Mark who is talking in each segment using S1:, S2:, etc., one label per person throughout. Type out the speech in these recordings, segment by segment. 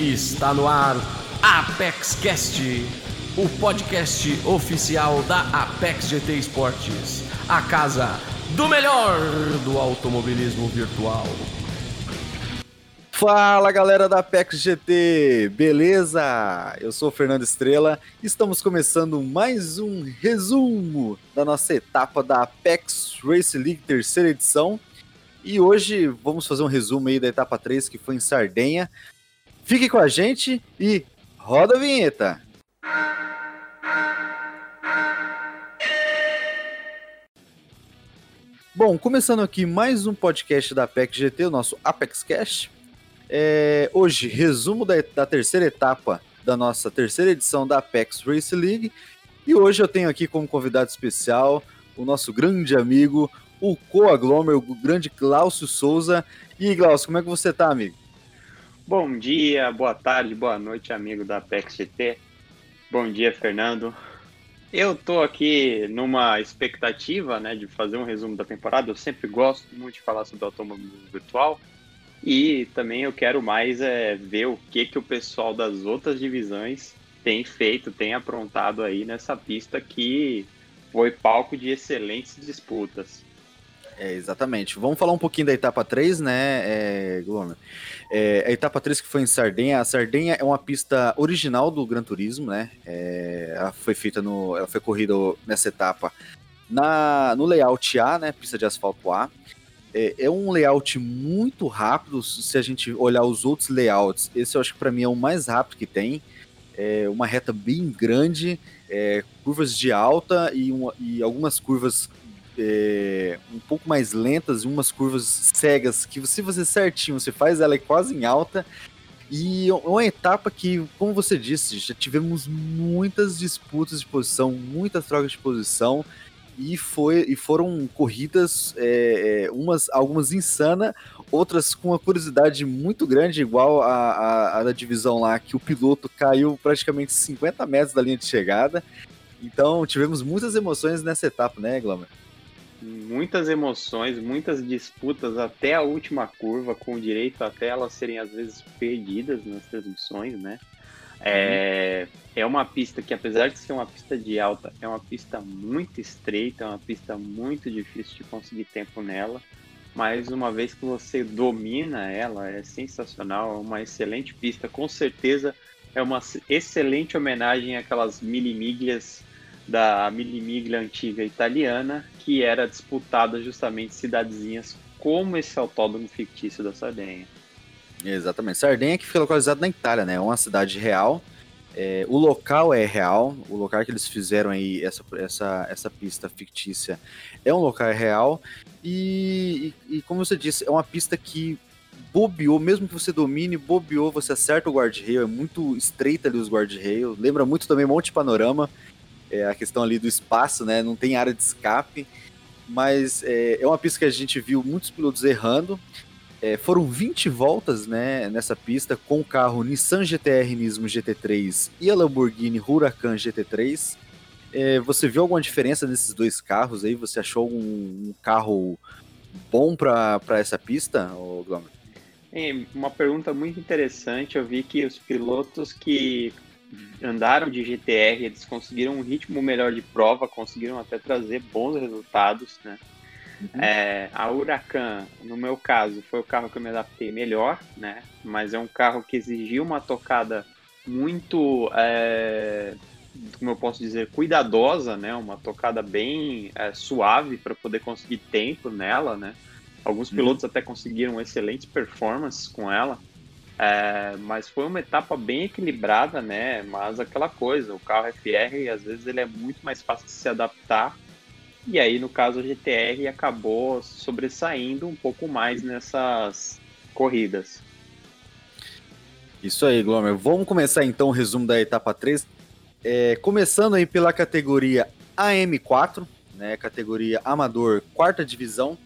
S1: Está no ar Apex Cast, o podcast oficial da Apex GT Esportes, a casa do melhor do automobilismo virtual.
S2: Fala galera da Apex GT, beleza? Eu sou o Fernando Estrela e estamos começando mais um resumo da nossa etapa da Apex Race League terceira edição. E hoje vamos fazer um resumo aí da etapa 3 que foi em Sardenha. Fique com a gente e roda a vinheta. Bom, começando aqui mais um podcast da Apex GT, o nosso Apex Cash. É, hoje, resumo da, da, terceira etapa da nossa terceira edição da Apex Race League. E hoje eu tenho aqui como convidado especial o nosso grande amigo, o co-aglomer, o grande Glaucio Souza. E aí, Glaucio, como é que você tá, amigo?
S3: Bom dia, boa tarde, boa noite, amigo da Apex GT. Bom dia, Fernando. Eu tô aqui numa expectativa, né, de fazer um resumo da temporada. Eu sempre gosto muito de falar sobre automobilismo virtual. E também eu quero mais é, ver o que, que o pessoal das outras divisões tem feito, tem aprontado aí nessa pista que foi palco de excelentes disputas.
S2: É, exatamente. Vamos falar um pouquinho da etapa 3, né, é, Glomer? É, a etapa 3 que foi em Sardenha. A Sardenha é uma pista original do Gran Turismo, né? É, ela foi feita no. Ela foi corrida nessa etapa na, no layout A, né? Pista de asfalto A. É, é, um layout muito rápido. Se a gente olhar os outros layouts, esse eu acho que para mim é o mais rápido que tem. É uma reta bem grande, é, curvas de alta e, uma, e algumas curvas é, um pouco mais lentas e umas curvas cegas que se você certinho você faz ela é quase em alta. E é uma etapa que, como você disse, já tivemos muitas disputas de posição, muitas trocas de posição e, foi, e foram corridas, é, é, umas, algumas insana, outras com uma curiosidade muito grande, igual a, a, a, da divisão lá, que o piloto caiu praticamente 50 metros da linha de chegada. Então tivemos muitas emoções nessa etapa, né, Glomer?
S3: Muitas emoções, muitas disputas até a última curva, com direito até elas serem às vezes perdidas nas transmissões, né? É, é uma pista que, apesar de ser uma pista de alta, é uma pista muito estreita, é uma pista muito difícil de conseguir tempo nela. Mas uma vez que você domina ela, é sensacional, é uma excelente pista. Com certeza é uma excelente homenagem àquelas milimíglias da milimiglia antiga italiana, que era disputada justamente cidadezinhas como esse autódromo fictício da Sardenha.
S2: Exatamente. Sardenha que fica localizado na Itália, né? É uma cidade real. É, o local é real, o local que eles fizeram aí, essa, essa, essa pista fictícia, é um local real. E, e, e como você disse, é uma pista que bobeou, mesmo que você domine, bobeou, você acerta o guarda-rail, é muito estreita ali os guarda-rail, lembra muito também Monte Panorama, é, a questão ali do espaço, né, não tem área de escape, mas é, é uma pista que a gente viu muitos pilotos errando, é, foram 20 voltas né, nessa pista com o carro Nissan GTR Nismo GT3 e a Lamborghini Huracan GT3. É, você viu alguma diferença nesses dois carros aí? Você achou um, carro bom para essa pista, Glomer?
S3: É, uma pergunta muito interessante. Eu vi que os pilotos que andaram de GTR, eles conseguiram um ritmo melhor de prova, conseguiram até trazer bons resultados, né? Uhum. É, a Huracan, no meu caso, foi o carro que eu me adaptei melhor, né? Mas é um carro que exigiu uma tocada muito, é, como eu posso dizer, cuidadosa, né? Uma tocada bem é, suave para poder conseguir tempo nela, né? Alguns uhum. pilotos uhum. até conseguiram excelentes performances com ela. É, mas foi uma etapa bem equilibrada, né? Mas aquela coisa, o carro FR às vezes ele é muito mais fácil de se adaptar e aí, no caso, a GTR acabou sobressaindo um pouco mais nessas corridas.
S2: Isso aí, Glomer. Vamos começar então o resumo da etapa 3. É, começando aí pela categoria AM4, né, categoria amador, quarta divisão,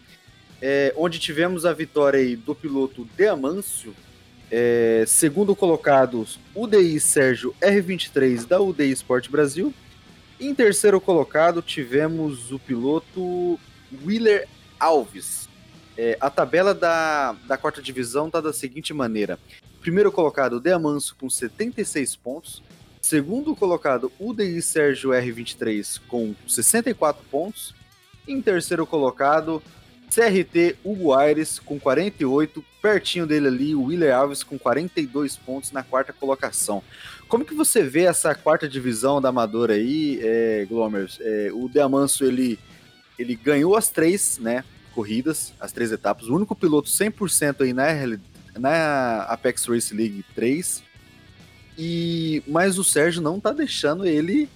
S2: é, onde tivemos a vitória aí do piloto De Amâncio, é, segundo colocado UDI Sérgio R23 da UDI Sport Brasil, em terceiro colocado, tivemos o piloto Willer Alves. É, a tabela da, da quarta divisão está da seguinte maneira: Primeiro colocado, Deamanso com 76 pontos. Segundo colocado, UDI Sérgio R23 com 64 pontos. Em terceiro colocado, CRT Hugo Aires com 48, pertinho dele ali, o Willer Alves com 42 pontos na quarta colocação. Como que você vê essa quarta divisão da Amadora aí, é, Glomers? É, o Deamanso, ele, ele ganhou as três né, corridas, as três etapas, o único piloto 100% aí na, na Apex Race League 3, e, mas o Sérgio não tá deixando ele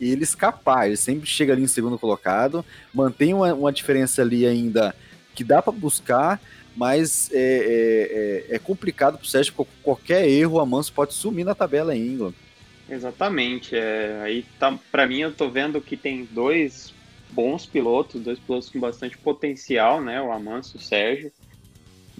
S2: ele escapar, ele sempre chega ali em segundo colocado, mantém uma, uma diferença ali ainda que dá para buscar, mas é, é, é, é complicado para o Sérgio, porque qualquer erro, a Manso pode sumir na tabela ainda.
S3: Exatamente. É, aí tá, para mim eu tô vendo que tem dois bons pilotos, dois pilotos com bastante potencial, né? O Amanso e o Sérgio.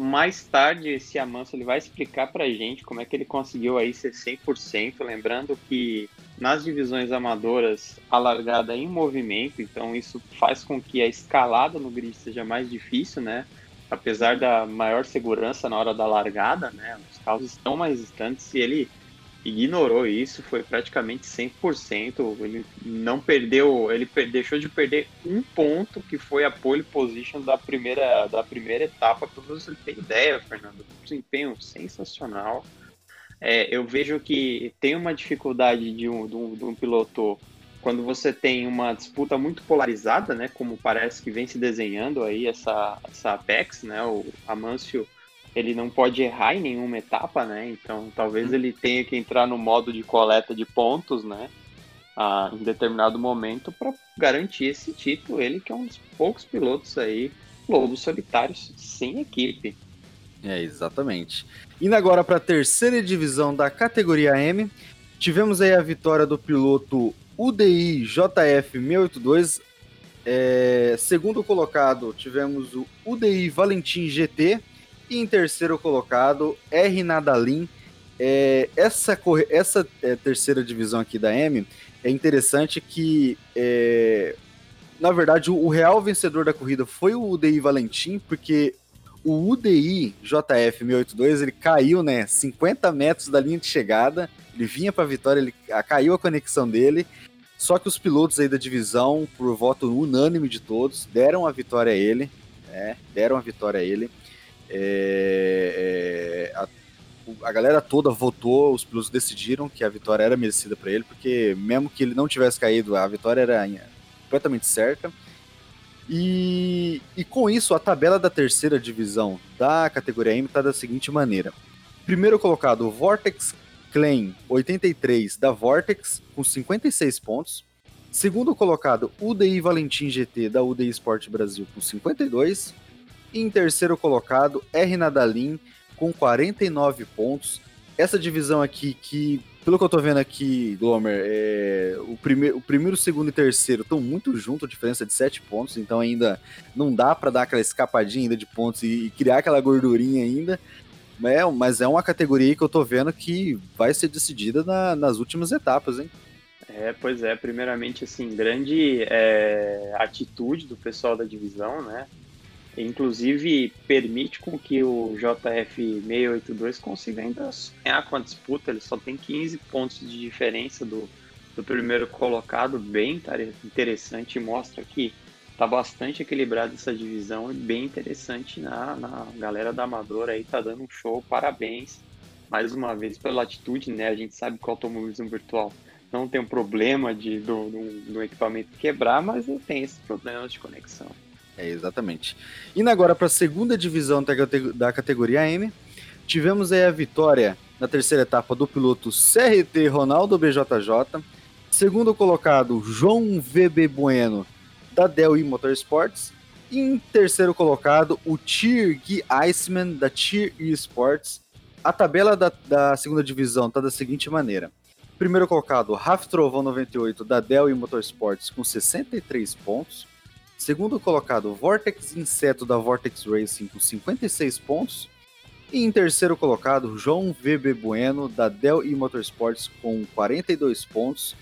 S3: Mais tarde, esse Amanso ele vai explicar pra gente como é que ele conseguiu aí ser 100%, lembrando que nas divisões amadoras a largada é em movimento, então isso faz com que a escalada no grid seja mais difícil, né? Apesar da maior segurança na hora da largada, né? Os carros estão mais distantes e ele ignorou isso, foi praticamente 100%. Ele não perdeu, ele deixou de perder um ponto, que foi a pole position da primeira, da primeira etapa, para você ter ideia, Fernando. Desempenho sensacional. É, eu vejo que tem uma dificuldade de um, de, um, de um piloto quando você tem uma disputa muito polarizada, né, como parece que vem se desenhando aí essa, essa Apex, né, o Amâncio ele não pode errar em nenhuma etapa, né? Então talvez ele tenha que entrar no modo de coleta de pontos, né? Ah, em determinado momento para garantir esse título. Ele que é um dos poucos pilotos aí, lobos solitários sem equipe.
S2: É, exatamente. Indo agora para a terceira divisão da categoria M, tivemos aí a vitória do piloto UDI JF 682. É, segundo colocado, tivemos o UDI Valentim GT e em terceiro colocado, R Nadalin. É, essa essa é, terceira divisão aqui da M é interessante que, é, na verdade, o, o, real vencedor da corrida foi o UDI Valentim, porque o UDI JF 682 ele caiu, né, 50 metros da linha de chegada, ele vinha para a vitória, ele a, caiu a conexão dele. Só que os pilotos aí da divisão, por voto unânime de todos, deram a vitória a ele, né, deram a vitória a ele. É, é, a, a, galera toda votou, os pilotos decidiram que a vitória era merecida para ele, porque mesmo que ele não tivesse caído, a vitória era completamente certa. E, e com isso, a tabela da terceira divisão da categoria M está da seguinte maneira: primeiro colocado, Vortex Claim 83 da Vortex, com 56 pontos. Segundo colocado, UDI Valentim GT da UDI Sport Brasil, com 52. Em terceiro colocado, R Nadalin com 49 pontos. Essa divisão aqui, que, pelo que eu tô vendo aqui, Glomer, é, o, primeiro, o primeiro, segundo e terceiro estão muito juntos, a diferença de 7 pontos, então ainda não dá para dar aquela escapadinha ainda de pontos e, e criar aquela gordurinha ainda. É, mas é uma categoria que eu tô vendo que vai ser decidida na, nas últimas etapas, hein?
S3: É, pois é, primeiramente, assim, grande é, atitude do pessoal da divisão, né? Inclusive, permite com que o JF682 consiga ainda sonhar com a disputa. Ele só tem 15 pontos de diferença do, do primeiro colocado, bem interessante. Mostra que tá bastante equilibrada essa divisão e bem interessante na, na galera da Amadora aí, tá dando um show. Parabéns mais uma vez pela atitude, né? A gente sabe que o automobilismo virtual não tem um problema de, do, do, do equipamento quebrar, mas tem esses problemas de conexão.
S2: É, exatamente. Indo agora para a segunda divisão da categoria M, tivemos aí a vitória na terceira etapa do piloto CRT Ronaldo BJJ, segundo colocado João VB Bueno da Dell e Motorsports, e em terceiro colocado o Tier Gui Iceman da Tier Esports. A tabela da, da segunda divisão está da seguinte maneira. Primeiro colocado, Raf Trovão 98 da Dell e Motorsports com 63 pontos. Segundo colocado, Vortex Inseto da Vortex Racing com 56 pontos. E em terceiro colocado, João VB Bueno da Dell e Motorsports com 42 pontos.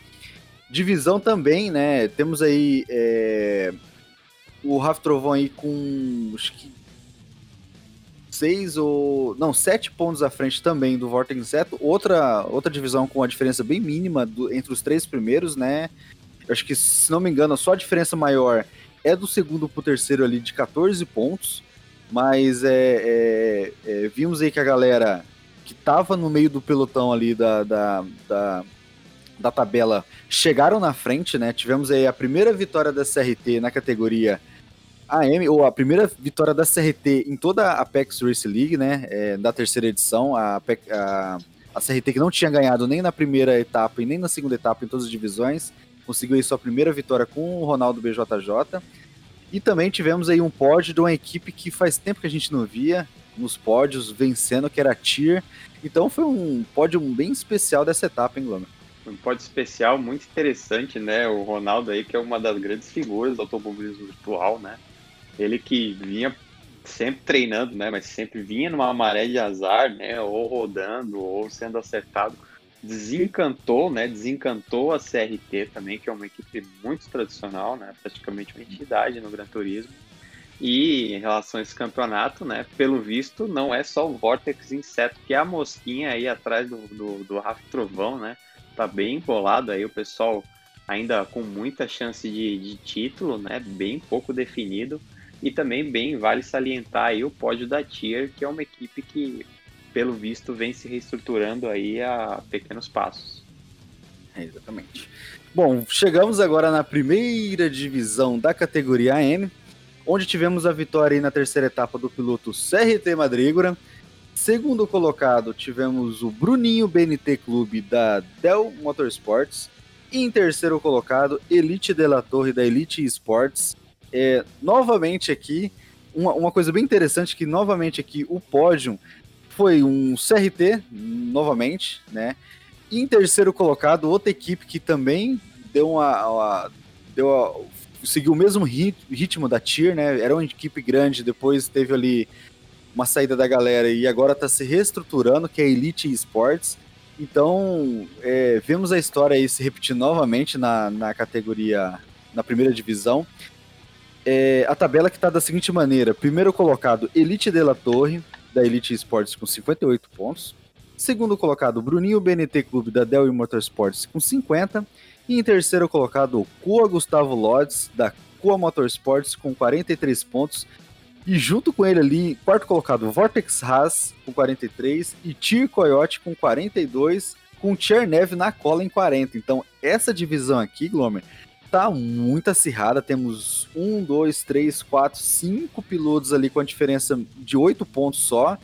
S2: Divisão também, né? Temos aí é, o Raf Trovão aí com acho que seis ou. Não, sete pontos à frente também do Vortex Inseto. Outra, outra divisão com a diferença bem mínima do, entre os três primeiros, né? Eu acho que, se não me engano, só a diferença maior é do segundo pro terceiro ali de 14 pontos. Mas é, é, é, vimos aí que a galera que tava no meio do pelotão ali da, da, da, da tabela chegaram na frente, né? Tivemos aí a primeira vitória da CRT na categoria AM, ou a primeira vitória da CRT em toda a Apex Race League, né? É, da terceira edição. A, a, a CRT que não tinha ganhado nem na primeira etapa e nem na segunda etapa em todas as divisões. Conseguiu aí sua primeira vitória com o Ronaldo BJJ. E também tivemos aí um pódio de uma equipe que faz tempo que a gente não via nos pódios, vencendo, que era a Tier. Então foi um pódio bem especial dessa etapa, hein, Glomer?
S3: Um pódio especial muito interessante, né? O Ronaldo aí, que é uma das grandes figuras do automobilismo virtual, né? Ele que vinha sempre treinando, né? Mas sempre vinha numa maré de azar, né? Ou rodando, ou sendo acertado. Desencantou, né? Desencantou a CRT também, que é uma equipe muito tradicional, né? Praticamente uma entidade no Gran Turismo. E em relação a esse campeonato, né? Pelo visto, não é só o Vortex Inseto, que é a mosquinha aí atrás do, do, do Rafa Trovão, né? Tá bem embolado aí, o pessoal ainda com muita chance de, de título, né? Bem pouco definido. E também bem vale salientar aí o pódio da Tier, que é uma equipe que, pelo visto, vem se reestruturando aí a pequenos passos.
S2: É, exatamente. Bom, chegamos agora na primeira divisão da categoria AM, onde tivemos a vitória na terceira etapa do piloto CRT Madrigora. Segundo colocado, tivemos o Bruninho BNT Clube da Dell Motorsports. E em terceiro colocado, Elite de la Torre da Elite Esports. É, novamente aqui, uma, uma coisa bem interessante que novamente aqui o pódio foi um CRT, novamente, né? Em terceiro colocado, outra equipe que também deu uma, uma deu uma, seguiu o mesmo ritmo da Tier, né? Era uma equipe grande, depois teve ali uma saída da galera e agora está se reestruturando, que é a Elite Esports. Então, é, vemos a história aí se repetir novamente na, na categoria, na primeira divisão. É, a tabela que está da seguinte maneira: primeiro colocado, Elite de la Torre, da Elite Esports, com 58 pontos. Segundo colocado, Bruninho BNT Clube, da Dell Motorsports, com 50. E em terceiro colocado, Cua Gustavo Lodz, da Cua Motorsports, com 43 pontos. E junto com ele ali, quarto colocado, Vortex Haas, com 43. E Tir Coyote, com 42. Com Chernev na cola em 40. Então, essa divisão aqui, Glomer, tá muito acirrada. Temos um, dois, três, quatro, cinco pilotos ali com a diferença de oito pontos só.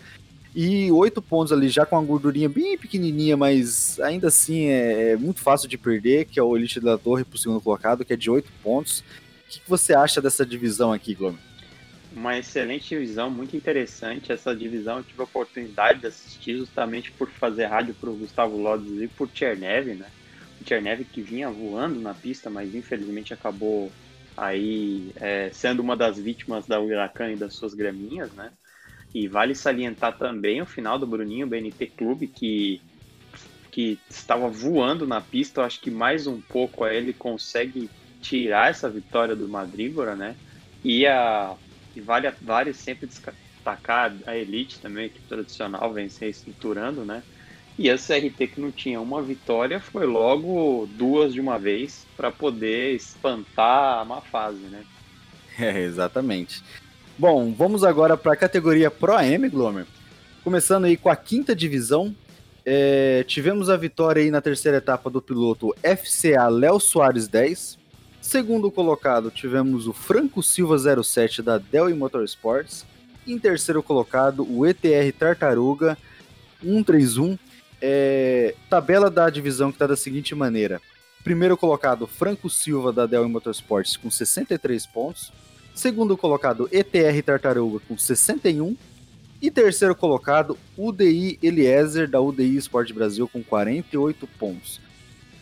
S2: E oito pontos ali já com a gordurinha bem pequenininha, mas ainda assim é, é muito fácil de perder, que é o Elite da Torre pro segundo colocado, que é de oito pontos. O que, que você acha dessa divisão aqui, Globo?
S3: Uma excelente divisão, muito interessante. Essa divisão eu tive a oportunidade de assistir justamente por fazer rádio para o Gustavo Lodz e por Chernev, né? Chernev que vinha voando na pista, mas infelizmente acabou aí é, sendo uma das vítimas da Huracan e das suas graminhas, né? E vale salientar também o final do Bruninho BNT Clube, que, que estava voando na pista. Eu acho que mais um pouco ele consegue tirar essa vitória do Madrígora, né? E, a, e vale, vale sempre destacar a Elite também, que tradicional vem se estruturando, né? E a CRT que não tinha uma vitória foi logo duas de uma vez para poder espantar a má fase, né?
S2: É, exatamente. Bom, vamos agora para a categoria Pro AM, Glomer. Começando aí com a quinta divisão, é, tivemos a vitória aí na terceira etapa do piloto FCA Léo Soares 10. Segundo colocado, tivemos o Franco Silva 07 da Dell Motorsports. Em terceiro colocado, o ETR Tartaruga 131 é, tabela da divisão que está da seguinte maneira. Primeiro colocado, Franco Silva, da Dell Motorsports, com 63 pontos. Segundo colocado, ETR Tartaruga, com 61. E terceiro colocado, UDI Eliezer, da UDI Sport Brasil, com 48 pontos.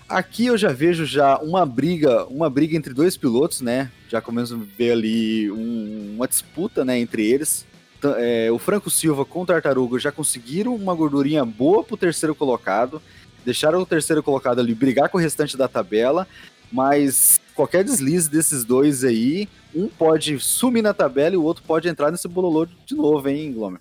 S2: Aqui eu já vejo já uma briga, uma briga entre dois pilotos, né? Já começo a ver ali um, uma disputa, né, entre eles é, o Franco Silva com o Tartaruga já conseguiram uma gordurinha boa pro terceiro colocado, deixaram o terceiro colocado ali brigar com o restante da tabela, mas qualquer deslize desses dois aí, um pode sumir na tabela e o outro pode entrar nesse bololô de novo, hein, Glomer?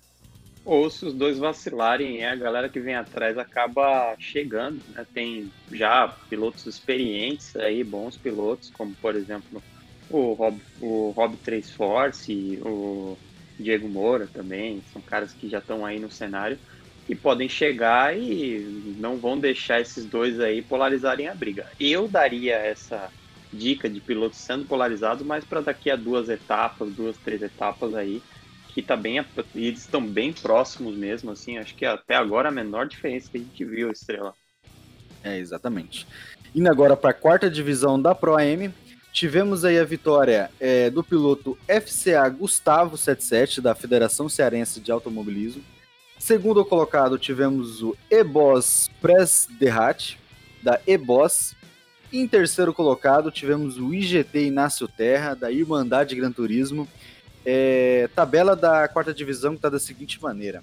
S3: Ou se os dois vacilarem, a galera que vem atrás acaba chegando, né? Tem já pilotos experientes aí, bons pilotos, como por exemplo o Rob, o Rob 3 Force, o Diego Moura também, são caras que já estão aí no cenário e podem chegar e não vão deixar esses dois aí polarizarem a briga. Eu daria essa dica de pilotos sendo polarizados, mas para daqui a duas etapas, duas, três etapas aí, que tá bem, eles estão bem próximos mesmo, assim, acho que até agora a menor diferença que a gente viu, Estrela.
S2: É, exatamente. Indo agora para a quarta divisão da Pro AM, tivemos aí a vitória é, do piloto FCA Gustavo 77, da Federação Cearense de Automobilismo. Segundo colocado, tivemos o Ebos Press Derrat, da Ebos. Em terceiro colocado, tivemos o IGT Inácio Terra, da Irmandade Gran Turismo. É, tabela da quarta divisão está da seguinte maneira: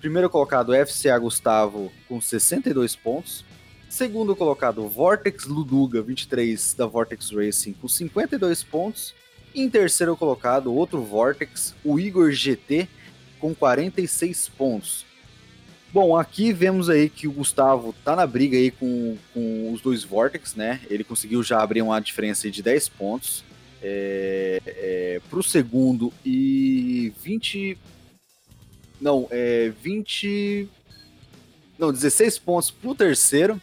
S2: primeiro colocado, FCA Gustavo, com 62 pontos. Segundo colocado, Vortex Luduga, 23, da Vortex Racing, com 52 pontos. Em terceiro colocado, outro Vortex, o Igor GT, com 46 pontos. Bom, aqui vemos aí que o Gustavo tá na briga aí com, com os dois Vortex, né? Ele conseguiu já abrir uma diferença de 10 pontos é, é, para o segundo e 20. Não, é 20. Não, 16 pontos para o terceiro.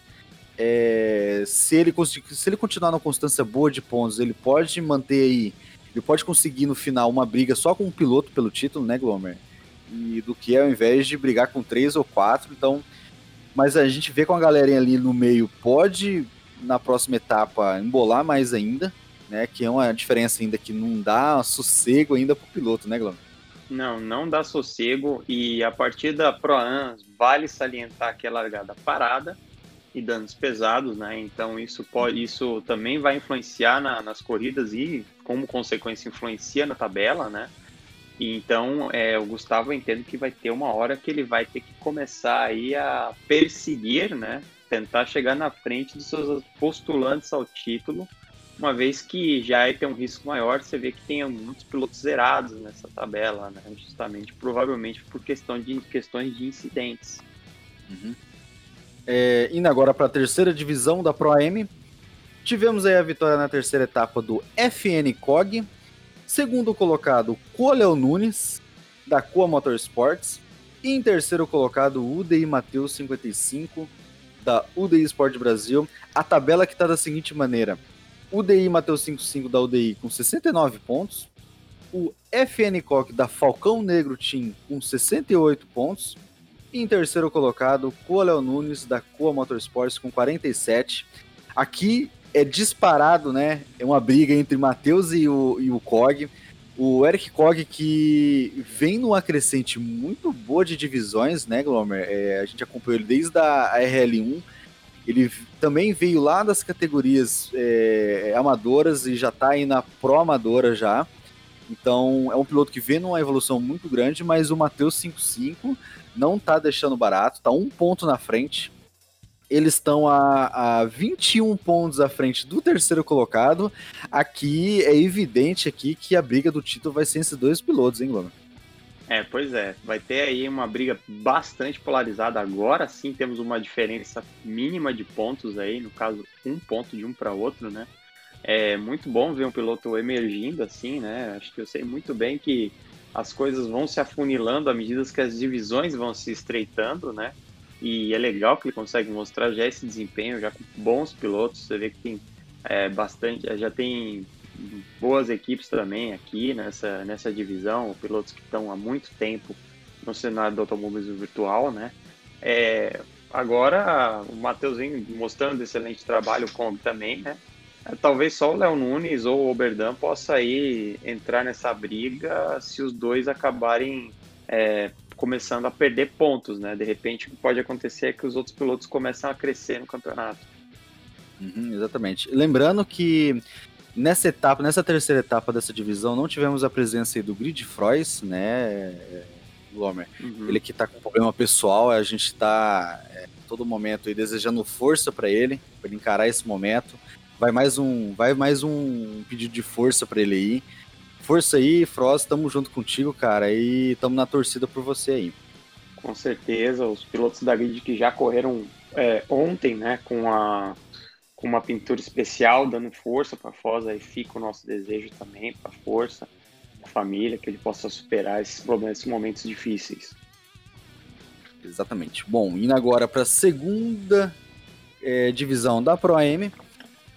S2: É, se, ele se ele continuar na constância boa de pontos, ele pode manter aí. Ele pode conseguir no final uma briga só com um piloto pelo título, né, Glomer? E do que ao invés de brigar com três ou quatro. Então, mas a gente vê com a galerinha ali no meio pode na próxima etapa embolar mais ainda né? Que é uma diferença ainda que não dá sossego ainda pro piloto, né, Glauber?
S3: Não, não dá sossego e a partir da Pro-Am vale salientar que é largada parada e danos pesados, né? Então isso pode, isso também vai influenciar na, nas corridas e como consequência influencia na tabela, né? E então é, o Gustavo entende que vai ter uma hora que ele vai ter que começar aí a perseguir, né? Tentar chegar na frente dos seus postulantes ao título uma vez que já é ter um risco maior, você vê que tem muitos pilotos zerados nessa tabela, né? justamente, provavelmente por questão de, questões de incidentes.
S2: Uhum. É, indo agora para a terceira divisão da Pro AM, tivemos aí a vitória na terceira etapa do FN Cog, segundo colocado Coleão Nunes, da Coa Motorsports, e em terceiro colocado UDI Mateus 55, da UDI Sport Brasil. A tabela que está da seguinte maneira: UDI Mateus 55 da UDI com 69 pontos. O FN Coque da Falcão Negro Team com 68 pontos. E em terceiro colocado, Coa Nunes da Coa Motorsports com 47. Aqui é disparado, né? É uma briga entre Matheus e o, e o Cog. O Eric Cog que vem numa crescente muito boa de divisões, né, Glomer? É, a gente acompanhou ele desde a RL1 ele também veio lá das categorias é, amadoras e já está aí na Pro Amadora já. Então é um piloto que vem numa evolução muito grande, mas o Matheus 55 não está deixando barato, está um ponto na frente. Eles estão a, a 21 pontos à frente do terceiro colocado. Aqui é evidente aqui que a briga do título vai ser esses dois pilotos, hein, Glomer?
S3: É, pois é. Vai ter aí uma briga bastante polarizada. Agora sim temos uma diferença mínima de pontos aí, no caso, um ponto de um para outro, né? É muito bom ver um piloto emergindo assim, né? Acho que eu sei muito bem que as coisas vão se afunilando à medida que as divisões vão se estreitando, né? E é legal que ele consegue mostrar já esse desempenho, já com bons pilotos. Você vê que tem é, bastante, já tem boas equipes também aqui nessa, nessa divisão, pilotos que estão há muito tempo no cenário do automobilismo virtual, né? É, agora o vem mostrando excelente trabalho com também, né? É, talvez só o Léo Nunes ou o Oberdan possa aí entrar nessa briga se os dois acabarem é, começando a perder pontos, né? De repente o que pode acontecer é que os outros pilotos começam a crescer no campeonato.
S2: Uhum, exatamente. Lembrando que Nessa etapa, nessa terceira etapa dessa divisão, não tivemos a presença do Grid Frois, né, Glomer? Uhum. Ele que tá com problema pessoal, a gente tá é, todo momento aí desejando força para ele, para ele encarar esse momento. Vai mais um, vai mais um pedido de força para ele aí. Força aí, Frost, tamo junto contigo, cara, e tamo na torcida por você aí.
S3: Com certeza, os pilotos da grid que já correram é, ontem, né, com, a, com uma pintura especial, dando força para Foz, aí fica o nosso desejo também para força, a família, que ele possa superar esses problemas, esses momentos difíceis.
S2: Exatamente. Bom, indo agora para a segunda é, divisão da Pro AM,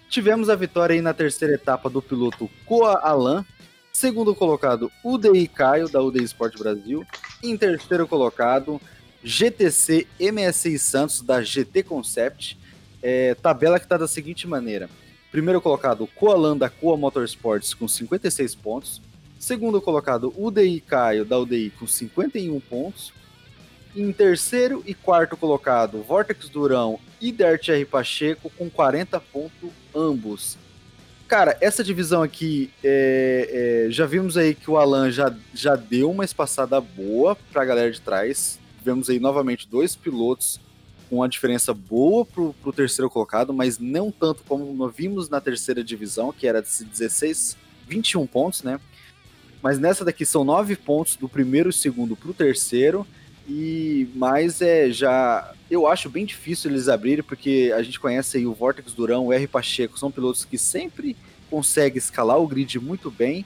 S2: tivemos a vitória aí na terceira etapa do piloto Coa Alan, segundo colocado UDI Caio, da UDI Sport Brasil, em terceiro colocado GTC MSI Santos, da GT Concept, é, tabela que está da seguinte maneira, primeiro colocado Coalan, da Coa Motorsports, com 56 pontos, segundo colocado UDI Caio, da UDI, com 51 pontos, em terceiro e quarto colocado, Vortex Durão e Dart R. Pacheco com 40 pontos ambos. Cara, essa divisão aqui, é, é, já vimos aí que o Alan já, já deu uma espaçada boa para a galera de trás. Vemos aí novamente dois pilotos com uma diferença boa para o terceiro colocado, mas não tanto como nós vimos na terceira divisão, que era de 16, 21 pontos, né? Mas nessa daqui são 9 pontos do primeiro e segundo para o terceiro e mais é já. Eu acho bem difícil eles abrirem, porque a gente conhece aí o Vortex Durão, o R Pacheco, são pilotos que sempre conseguem escalar o grid muito bem.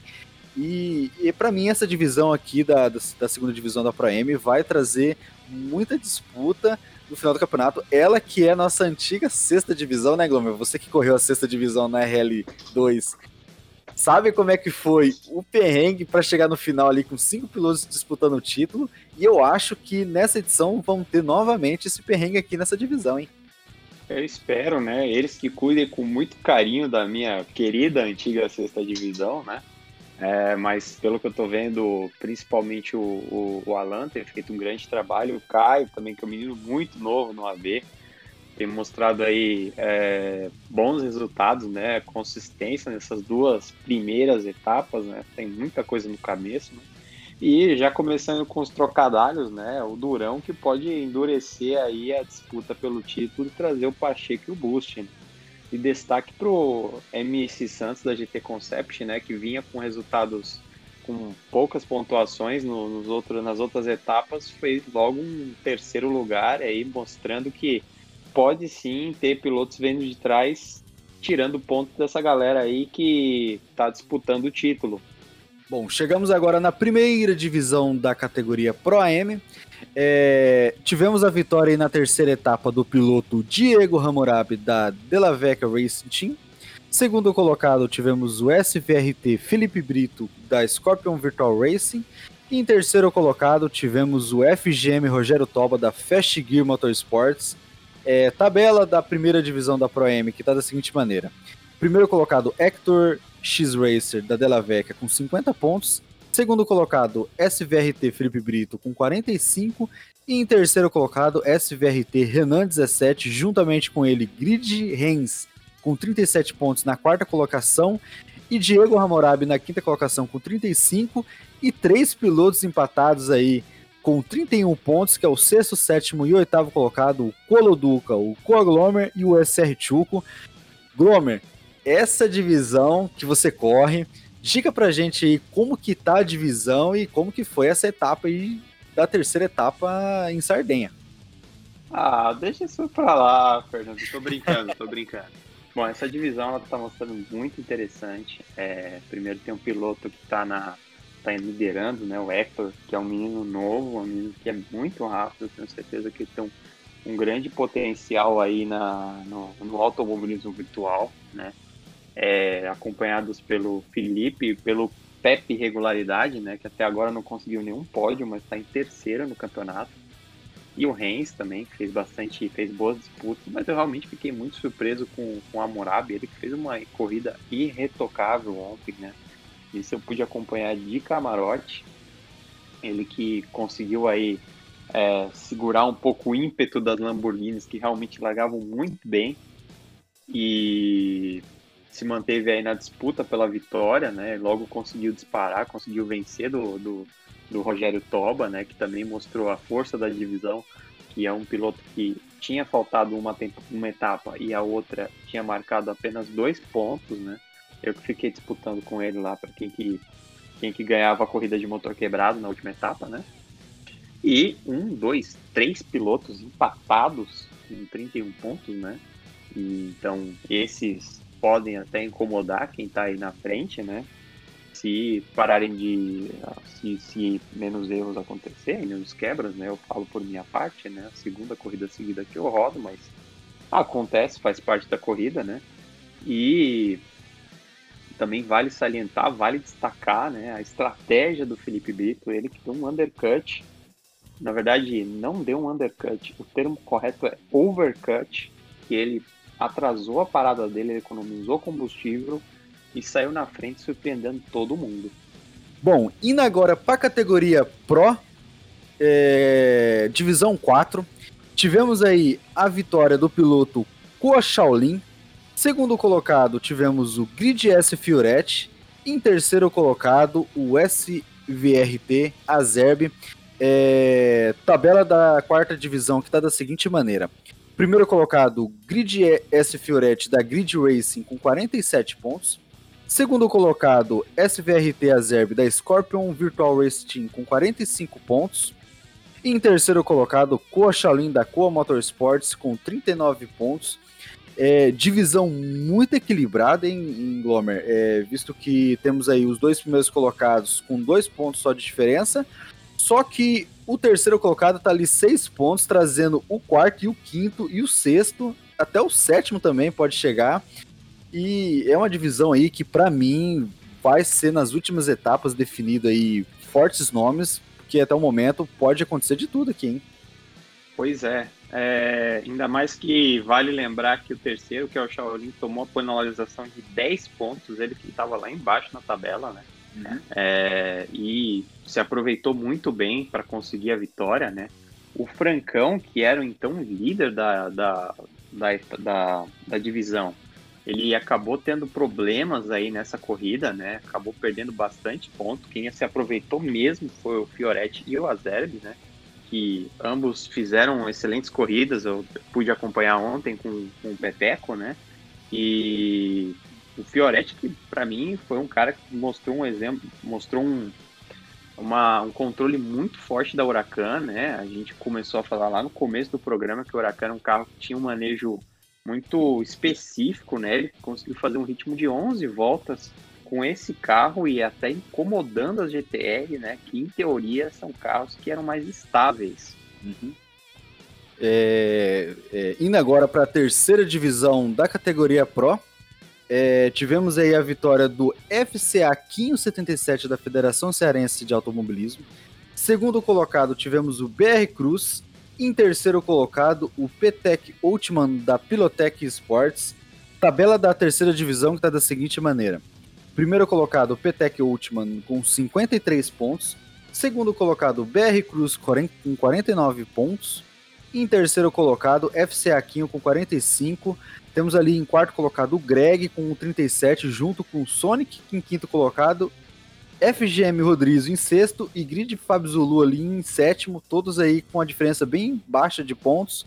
S2: E, e para mim, essa divisão aqui da, da, da, segunda divisão da Pro M vai trazer muita disputa no final do campeonato. Ela que é a nossa antiga sexta divisão, né, Glomer? Você que correu a sexta divisão na RL2 sabe como é que foi o perrengue para chegar no final ali com cinco pilotos disputando o título. E eu acho que nessa edição vão ter novamente esse perrengue aqui nessa divisão, hein?
S3: Eu espero, né? Eles que cuidem com muito carinho da minha querida antiga sexta divisão, né? É, mas pelo que eu tô vendo, principalmente o, o, o Alan tem feito um grande trabalho, o Caio também, que é um menino muito novo no AB tem mostrado aí é, bons resultados, né? Consistência nessas duas primeiras etapas, né? Tem muita coisa no cabeça, né? E já começando com os trocadalhos, né? O Durão que pode endurecer aí a disputa pelo título e trazer o Pacheco e o Boost. Né? E destaque pro MC Santos da GT Concept, né? Que vinha com resultados com poucas pontuações no, nos outros, nas outras etapas, fez logo um terceiro lugar aí, mostrando que pode sim ter pilotos vendo de trás, tirando ponto dessa galera aí que está disputando o título.
S2: Bom, chegamos agora na primeira divisão da categoria Pro AM. É, tivemos a vitória na terceira etapa do piloto Diego Hammurabi da Delavecca Racing Team. Segundo colocado, tivemos o SVRT Felipe Brito da Scorpion Virtual Racing. E em terceiro colocado, tivemos o FGM Rogério Toba da Fast Gear Motorsports. É, tabela da primeira divisão da Pro M, que está da seguinte maneira. Primeiro colocado, Hector X Racer da Delavecca com 50 pontos. Segundo colocado, SVRT Felipe Brito com 45. E em terceiro colocado, SVRT Renan 17, juntamente com ele, Grid Rens com 37 pontos na quarta colocação. E Diego Hammurabi na quinta colocação com 35. E três pilotos empatados aí com 31 pontos, que é o sexto, sétimo e oitavo colocado, o Coloduca, o Coaglomer e o SR Chuco. Glomer, essa divisão que você corre, diga pra gente aí como que tá a divisão e como que foi essa etapa aí da terceira etapa em Sardenha.
S3: Ah, deixa isso pra lá, Fernando. Tô brincando, tô brincando. Bom, essa divisão ela tá mostrando muito interessante. É, primeiro tem um piloto que tá na está liderando, né? O Hector, que é um menino novo, um menino que é muito rápido, tenho certeza que ele tem um, um grande potencial aí na, no, no automobilismo virtual, né? É, acompanhados pelo Felipe pelo Pepe Regularidade, né? Que até agora não conseguiu nenhum pódio, mas está em terceiro no campeonato. E o Renz também, que fez bastante, fez boas disputas, mas eu realmente fiquei muito surpreso com, com o Amurabi, ele que fez uma corrida irretocável ontem, né? Isso eu pude acompanhar de camarote. Ele que conseguiu aí é, segurar um pouco o ímpeto das Lamborghinis, que realmente largavam muito bem. E se manteve aí na disputa pela vitória, né? Logo conseguiu disparar, conseguiu vencer do, do, do Rogério Toba, né? Que também mostrou a força da divisão, que é um piloto que tinha faltado uma, uma etapa e a outra tinha marcado apenas dois pontos, né? Eu que fiquei disputando com ele lá para quem que, quem que ganhava a corrida de motor quebrado na última etapa, né? E um, dois, três pilotos empatados com 31 pontos, né? E, então, esses podem até incomodar quem está aí na frente, né? Se pararem de. Se, se menos erros acontecerem, menos quebras, né? Eu falo por minha parte, né? A segunda corrida seguida que eu rodo, mas acontece, faz parte da corrida, né? E também vale salientar, vale destacar né, a estratégia do Felipe Brito, ele que deu um undercut. Na verdade, não deu um undercut, o termo correto é overcut, que ele atrasou a parada dele, ele economizou combustível e saiu na frente surpreendendo todo mundo.
S2: Bom, indo agora para a categoria Pro, é, divisão 4, tivemos aí a vitória do piloto Kua Shaolin. Segundo colocado, tivemos o Grid S Fioretti. Em terceiro colocado, o SVRT Azerb. É, tabela da quarta divisão que está da seguinte maneira: primeiro colocado, Grid S Fioretti da Grid Racing com 47 pontos. Segundo colocado, SVRT Azerb da Scorpion Virtual Race Team com 45 pontos. E em terceiro colocado, Koa Shaolin da Koa Motorsports com 39 pontos. É, divisão muito equilibrada em, em Glomer, é, visto que temos aí os dois primeiros colocados com dois pontos só de diferença. Só que o terceiro colocado está ali seis pontos, trazendo o quarto e o quinto e o sexto, até o sétimo também pode chegar. E é uma divisão aí que, para mim, vai ser nas últimas etapas definido aí fortes nomes, porque até o momento pode acontecer de tudo aqui, hein?
S3: Pois é. é. ainda mais que vale lembrar que o terceiro, que é o Shaolin, tomou a penalização de 10 pontos, ele que estava lá embaixo na tabela, né? Uhum. É, e se aproveitou muito bem para conseguir a vitória, né? O Francão, que era então líder da, da, da, da, da divisão, ele acabou tendo problemas aí nessa corrida, né? Acabou perdendo bastante ponto. Quem se aproveitou mesmo foi o Fioretti e o Azerbi, né? Que ambos fizeram excelentes corridas. Eu pude acompanhar ontem com, com o Pepeco, né? E o Fioretti, que para mim foi um cara que mostrou um exemplo, mostrou um, uma, um controle muito forte da Huracan, né? A gente começou a falar lá no começo do programa que o Huracan era um carro que tinha um manejo muito específico, né? Ele conseguiu fazer um ritmo de 11 voltas com esse carro e até incomodando as GTR, né? Que em teoria são carros que eram mais estáveis. Uhum.
S2: É, é, indo agora para a terceira divisão da categoria Pro, é, tivemos aí a vitória do FCA 577 da Federação Cearense de Automobilismo. Segundo colocado, tivemos o BR Cruz em terceiro colocado, o PTEC Ultiman da Pilotec Sports. Tabela da terceira divisão que está da seguinte maneira. Primeiro colocado, o PTEC Ultiman com 53 pontos. Segundo colocado, BR Cruz com 49 pontos. Em terceiro colocado, FC Aquinho com 45. Temos ali em quarto colocado o Greg com 37, junto com o Sonic em quinto colocado FGM Rodrigues em sexto e Grid Fábio Zulu ali em sétimo, todos aí com uma diferença bem baixa de pontos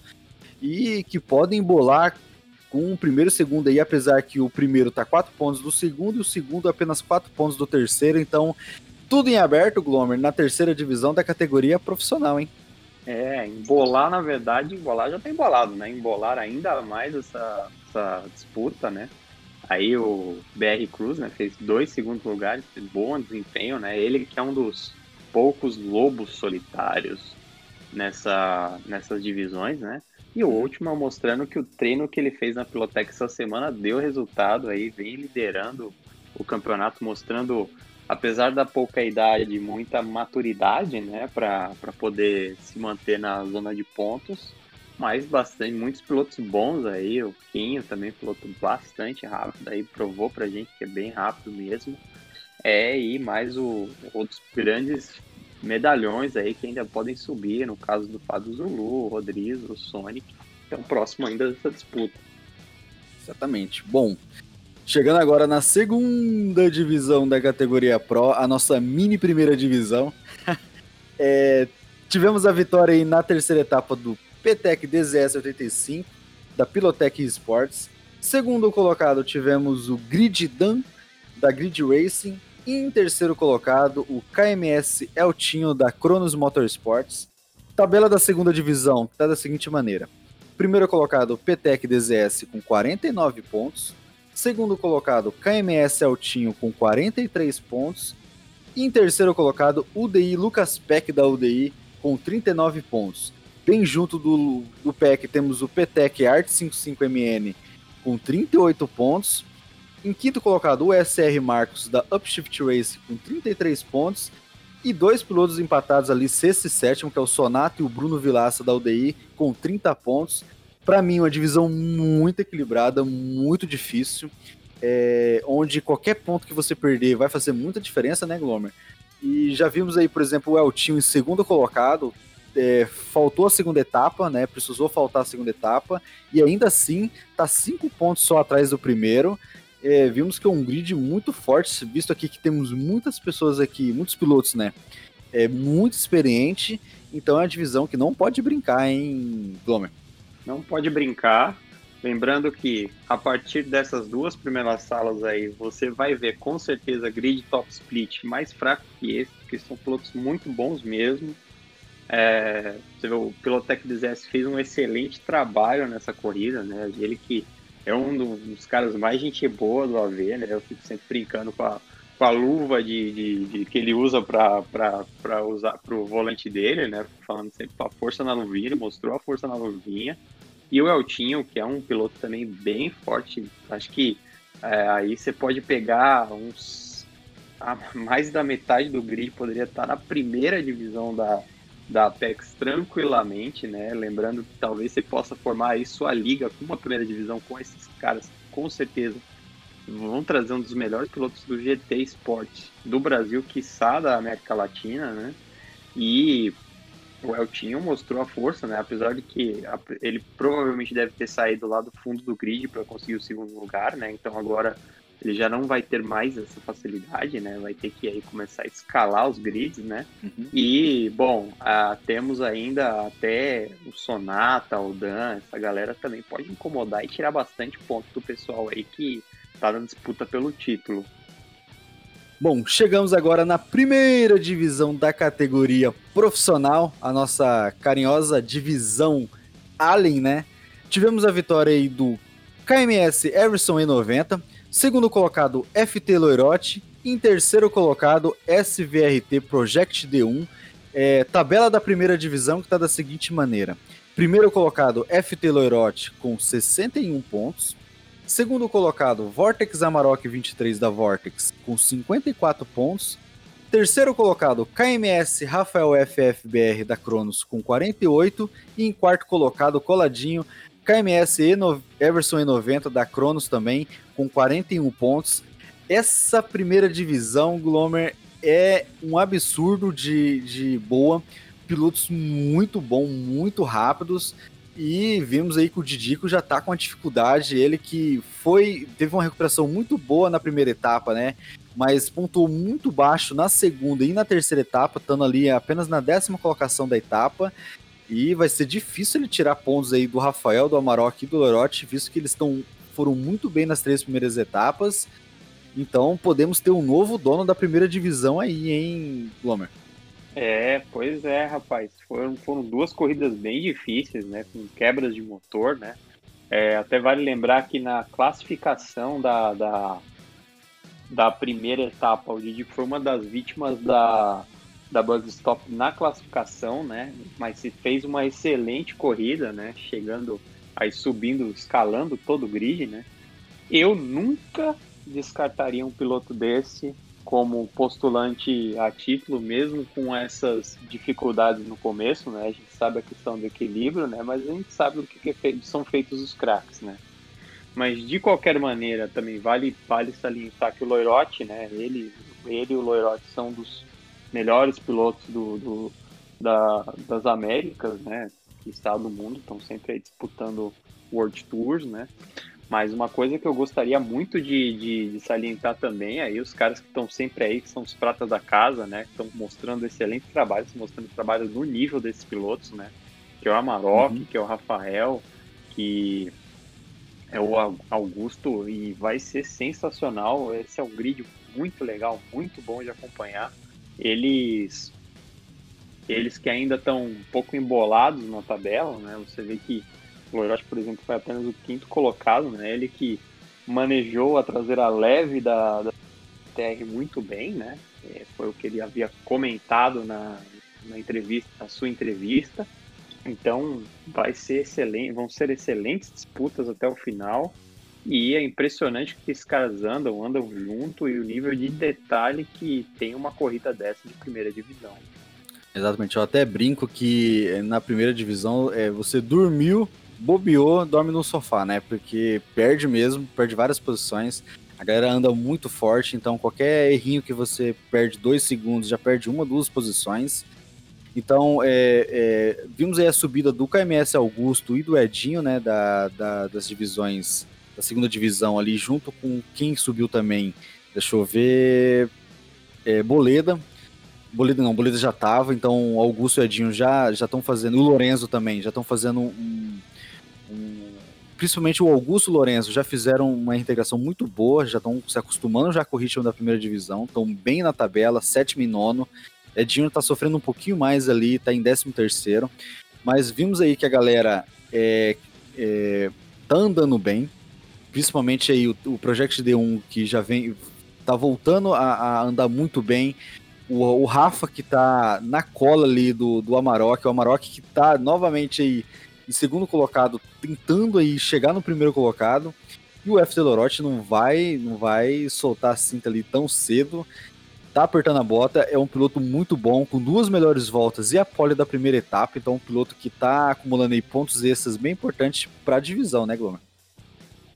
S2: e que podem embolar com o primeiro e segundo aí, apesar que o primeiro tá quatro pontos do segundo e o segundo apenas quatro pontos do terceiro, então tudo em aberto, Glomer, na terceira divisão da categoria profissional, hein?
S3: É, embolar, na verdade, embolar já tá embolado, né? Embolar ainda mais essa, essa disputa, né? Aí o BR Cruz, né, fez dois segundos lugares, bom desempenho, né? Ele que é um dos poucos lobos solitários nessa, nessas divisões, né? E o último mostrando que o treino que ele fez na Pilotec essa semana deu resultado aí, vem liderando o campeonato, mostrando, apesar da pouca idade, muita maturidade, né, para poder se manter na zona de pontos mas bastante, muitos pilotos bons aí, o Quinho também piloto bastante rápido, aí provou pra gente que é bem rápido mesmo. É, e mais o, outros grandes medalhões aí que ainda podem subir, no caso do Fábio Zulu, o Rodrigues, o Sonic, que é próximo ainda dessa disputa.
S2: Exatamente. Bom, chegando agora na segunda divisão da categoria Pro, a nossa mini primeira divisão. é, tivemos a vitória aí na terceira etapa do PTEC DZS85, da Pilotec Sports. Segundo colocado, tivemos o Grid Dan, da Grid Racing. E em terceiro colocado, o KMS Eltinho, da Cronos Motorsports. Tabela da segunda divisão está da seguinte maneira. Primeiro colocado, PTEC DZS com 49 pontos. Segundo colocado, KMS Altinho com 43 pontos. E em terceiro colocado, UDI Lucas Peck da UDI com 39 pontos. Bem junto do, do PEC temos o PTEC Art 55MN com 38 pontos. Em quinto colocado, o SR Marcos da Upshift Race com 33 pontos. E dois pilotos empatados ali, sexto e sétimo, que é o Sonato e o Bruno Vilaça da UDI, com 30 pontos. Para mim, uma divisão muito equilibrada, muito difícil, é, onde qualquer ponto que você perder vai fazer muita diferença, né, Glomer? E já vimos aí, por exemplo, o Eltinho em segundo colocado, é, faltou a segunda etapa, né? Precisou faltar a segunda etapa, e ainda assim tá cinco pontos só atrás do primeiro é, vimos que é um grid muito forte, visto aqui que temos muitas pessoas aqui, muitos pilotos, né? É muito experiente, então é uma divisão que não pode brincar, hein, Glomer?
S3: Não pode brincar. Lembrando que a partir dessas duas primeiras salas aí, você vai ver com certeza grid top split mais fraco que esse, porque são pilotos muito bons mesmo. É, você vê, o Pilotec 10 fez um excelente trabalho nessa corrida, né? Ele que é um dos caras mais gente boa do AV, né? Eu fico sempre brincando com a, com a luva de, de, de que ele usa para usar para o volante dele, né? Falando sempre a força na luvinha, ele mostrou a força na luvinha. E o Eltinho, que é um piloto também bem forte, acho que é, aí você pode pegar uns. mais da metade do grid poderia estar na primeira divisão da, da Apex tranquilamente, né? Lembrando que talvez você possa formar aí sua liga com uma primeira divisão com esses caras, com certeza vão trazer um dos melhores pilotos do GT Sport do Brasil, quiçá da América Latina, né? E o Eltinho mostrou a força, né? Apesar de que ele provavelmente deve ter saído lá do fundo do grid para conseguir o segundo lugar, né? Então agora ele já não vai ter mais essa facilidade, né? Vai ter que aí começar a escalar os grids, né? Uhum. E, bom, a, temos ainda até o Sonata, o Dan, essa galera também pode incomodar e tirar bastante ponto do pessoal aí que tá na disputa pelo título.
S2: Bom, chegamos agora na primeira divisão da categoria profissional, a nossa carinhosa divisão Allen, né? Tivemos a vitória aí do KMS Everson E90, Segundo colocado, FT Loirote. Em terceiro colocado, SVRT Project D1. É, tabela da primeira divisão que está da seguinte maneira. Primeiro colocado, FT Loirote com 61 pontos. Segundo colocado, Vortex Amarok 23 da Vortex com 54 pontos. Terceiro colocado, KMS Rafael FFBR da Cronos com 48. E em quarto colocado, coladinho, KMS Everson E90 da Cronos também, com 41 pontos. Essa primeira divisão, Glomer, é um absurdo de, de boa. Pilotos muito bons, muito rápidos. E vimos aí que o Didico já tá com a dificuldade. Ele que foi. teve uma recuperação muito boa na primeira etapa, né? Mas pontuou muito baixo na segunda e na terceira etapa, estando ali apenas na décima colocação da etapa. E vai ser difícil ele tirar pontos aí do Rafael, do Amarok e do Lorote, visto que eles estão foram muito bem nas três primeiras etapas. Então podemos ter um novo dono da primeira divisão aí, hein, Glomer?
S3: É, pois é, rapaz. Foram, foram duas corridas bem difíceis, né? Com quebras de motor, né? É, até vale lembrar que na classificação da, da, da primeira etapa, o Didi foi uma das vítimas da, da Bug Stop na classificação, né? Mas se fez uma excelente corrida, né? Chegando aí subindo, escalando todo o grid, né? Eu nunca descartaria um piloto desse como postulante a título, mesmo com essas dificuldades no começo, né? A gente sabe a questão do equilíbrio, né? Mas a gente sabe o que, é feito, são feitos os craques, né? Mas de qualquer maneira, também vale, vale salientar que o Loirotti, né? Ele, ele e o Loirotti são dos melhores pilotos do, do da, das Américas, né? que está no mundo, estão sempre disputando World Tours, né? Mas uma coisa que eu gostaria muito de, de, de salientar também, aí os caras que estão sempre aí, que são os pratas da casa, né? Que estão mostrando excelente trabalho, mostrando trabalho no nível desses pilotos, né? Que é o Amarok, uhum. que é o Rafael, que é o Augusto, e vai ser sensacional. Esse é um grid muito legal, muito bom de acompanhar. Eles eles que ainda estão um pouco embolados na tabela, né? Você vê que Loyola, por exemplo, foi apenas o quinto colocado, né? Ele que manejou a traseira leve da, da TR muito bem, né? É, foi o que ele havia comentado na, na entrevista, na sua entrevista. Então, vai ser excelente, vão ser excelentes disputas até o final. E é impressionante que esses caras andam, andam junto e o nível de detalhe que tem uma corrida dessa de primeira divisão.
S2: Exatamente, eu até brinco que eh, na primeira divisão é, você dormiu, bobeou, dorme no sofá, né? Porque perde mesmo, perde várias posições. A galera anda muito forte, então qualquer errinho que você perde dois segundos já perde uma, duas posições. Então, é, é, vimos aí a subida do KMS Augusto e do Edinho, né? Da, da, das divisões, da segunda divisão ali, junto com quem subiu também. Deixa eu ver. É, Boleda, Bolida não, Bolida já tava, então Augusto e Edinho já já estão fazendo, e o Lorenzo também, já estão fazendo um, Principalmente o Augusto o Lorenzo já fizeram uma integração muito boa, já estão se acostumando já com o ritmo da primeira divisão, estão bem na tabela, sétimo e nono. Edinho está sofrendo um pouquinho mais ali, está em décimo terceiro, mas vimos aí que a galera é, é, tá andando bem, principalmente aí o, o Project D1 que já vem tá voltando a, a andar muito bem. O, o Rafa que tá na cola ali do, do Amarok, o Amarok que tá novamente aí em segundo colocado, tentando aí chegar no primeiro colocado. E o F. Delorote não vai, não vai soltar a cinta ali tão cedo. Tá apertando a bota, é um piloto muito bom, com duas melhores voltas e a pole da primeira etapa, então um piloto que tá acumulando aí pontos extras bem importantes para a divisão, né, Glomer?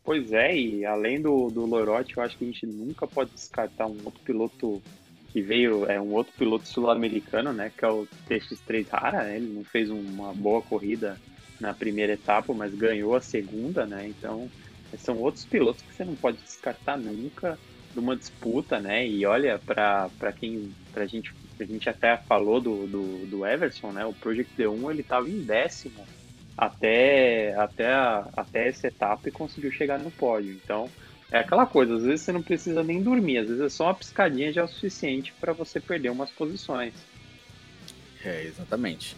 S3: Pois é, e além do, do Lorote, eu acho que a gente nunca pode descartar um outro piloto que veio é um outro piloto sul-americano, né, que é o TX3 Rara, né, ele não fez uma boa corrida na primeira etapa, mas ganhou a segunda, né, então são outros pilotos que você não pode descartar nunca numa disputa, né, e olha, para quem, pra gente, a gente até falou do, do, do Everson, né, o Project D1 ele estava em décimo até, até, a, até essa etapa e conseguiu chegar no pódio, então é aquela coisa, às vezes você não precisa nem dormir, às vezes é só uma piscadinha já é o suficiente para você perder umas posições.
S2: É, exatamente.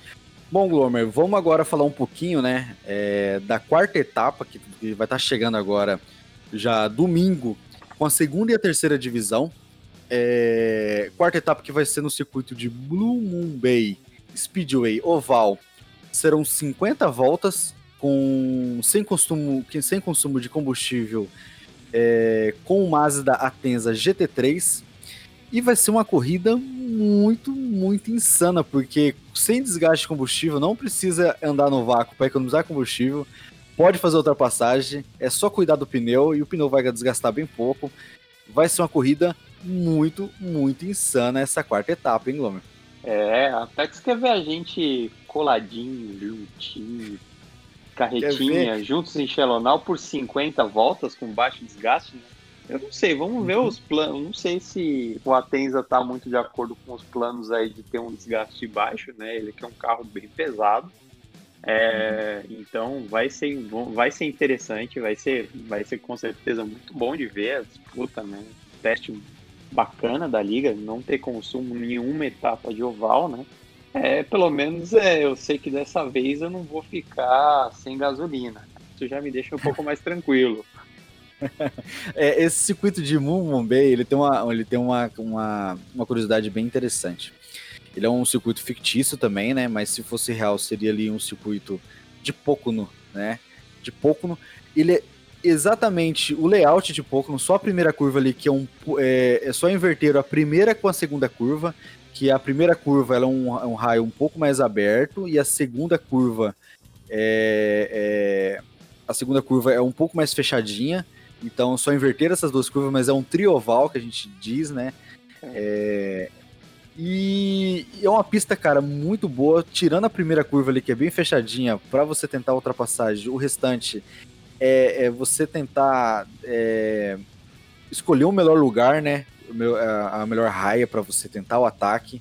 S2: Bom, Glomer, vamos agora falar um pouquinho, né, é, da quarta etapa, que, vai estar tá chegando agora já domingo, com a segunda e a terceira divisão. É, quarta etapa que vai ser no circuito de Blue Moon Bay Speedway Oval. Serão 50 voltas com sem consumo, sem consumo de combustível é, com o Mazda Atenza GT3 e vai ser uma corrida muito, muito insana, porque sem desgaste de combustível, não precisa andar no vácuo para economizar combustível, pode fazer ultrapassagem, é só cuidar do pneu e o pneu vai desgastar bem pouco. Vai ser uma corrida muito, muito insana essa quarta etapa, hein, Glomer?
S3: É, até que você quer ver a gente coladinho, juntinho, carretinha juntos em Shelonal por 50 voltas com baixo desgaste, né? Eu não sei, vamos ver uhum. os planos. Não sei se o Atenza está muito de acordo com os planos aí de ter um desgaste baixo, né? Ele que é um carro bem pesado. É, uhum. Então vai ser, vai ser interessante, vai ser, vai ser com certeza muito bom de ver a disputa, né? Teste bacana da liga, não ter consumo em nenhuma etapa de oval, né? É, pelo menos é, eu sei que dessa vez eu não vou ficar sem gasolina. Isso já me deixa um pouco mais tranquilo.
S2: é, esse circuito de Bay, ele tem, uma, ele tem uma, uma, uma curiosidade bem interessante. Ele é um circuito fictício também, né? Mas se fosse real, seria ali um circuito de Pocono, né? De Pocono. Ele é exatamente o layout de Pocono, só a primeira curva ali, que é um é, é só inverter a primeira com a segunda curva que a primeira curva ela é um, é um raio um pouco mais aberto e a segunda curva é, é, a segunda curva é um pouco mais fechadinha. Então só inverter essas duas curvas, mas é um trioval que a gente diz, né? É, e é uma pista, cara, muito boa. Tirando a primeira curva ali, que é bem fechadinha, para você tentar a ultrapassagem, o restante é, é você tentar é, escolher o melhor lugar, né? a melhor raia para você tentar o ataque.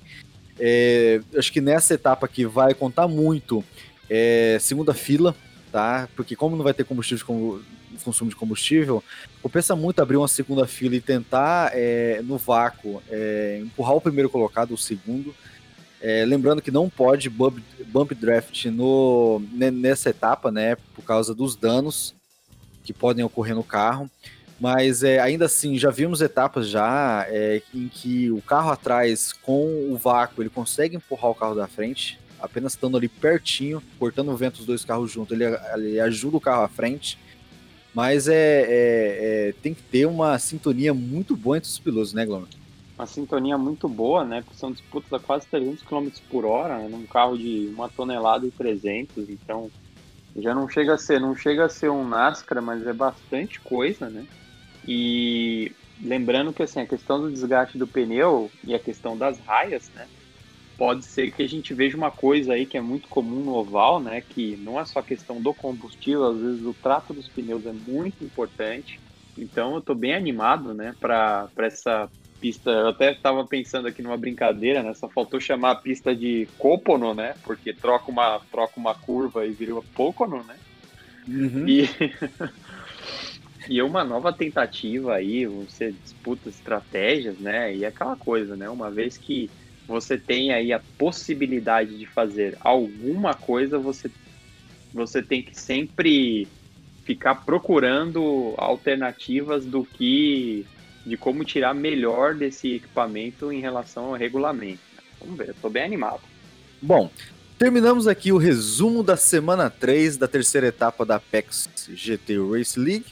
S2: É, acho que nessa etapa aqui vai contar muito é, segunda fila, tá? Porque como não vai ter combustível consumo de combustível, compensa muito abrir uma segunda fila e tentar é, no vácuo é, empurrar o primeiro colocado, o segundo. É, lembrando que não pode bump, bump draft no, nessa etapa, né? Por causa dos danos que podem ocorrer no carro. Mas é, ainda assim, já vimos etapas já é, em que o carro atrás, com o vácuo, ele consegue empurrar o carro da frente, apenas estando ali pertinho, cortando o vento dos dois carros juntos, ele, ele ajuda o carro à frente. Mas é, é, é, tem que ter uma sintonia muito boa entre os pilotos, né, Glomer?
S3: Uma sintonia muito boa, né? Porque são disputas a quase 300 km por hora, né, num carro de uma tonelada e 300, então já não chega a ser, não chega a ser um NASCAR, mas é bastante coisa, né? E lembrando que assim, a questão do desgaste do pneu e a questão das raias, né? Pode ser que a gente veja uma coisa aí que é muito comum no oval, né? Que não é só questão do combustível, às vezes o trato dos pneus é muito importante. Então eu estou bem animado, né, para essa pista. Eu até estava pensando aqui numa brincadeira, né? Só faltou chamar a pista de Copono, né? Porque troca uma, troca uma curva e vira Pocono, né? Uhum. E, e uma nova tentativa aí, você disputa estratégias, né? E aquela coisa, né? Uma vez que você tem aí a possibilidade de fazer alguma coisa, você, você tem que sempre ficar procurando alternativas do que de como tirar melhor desse equipamento em relação ao regulamento. Vamos ver, eu bem animado.
S2: Bom, terminamos aqui o resumo da semana 3 da terceira etapa da Apex GT Race League.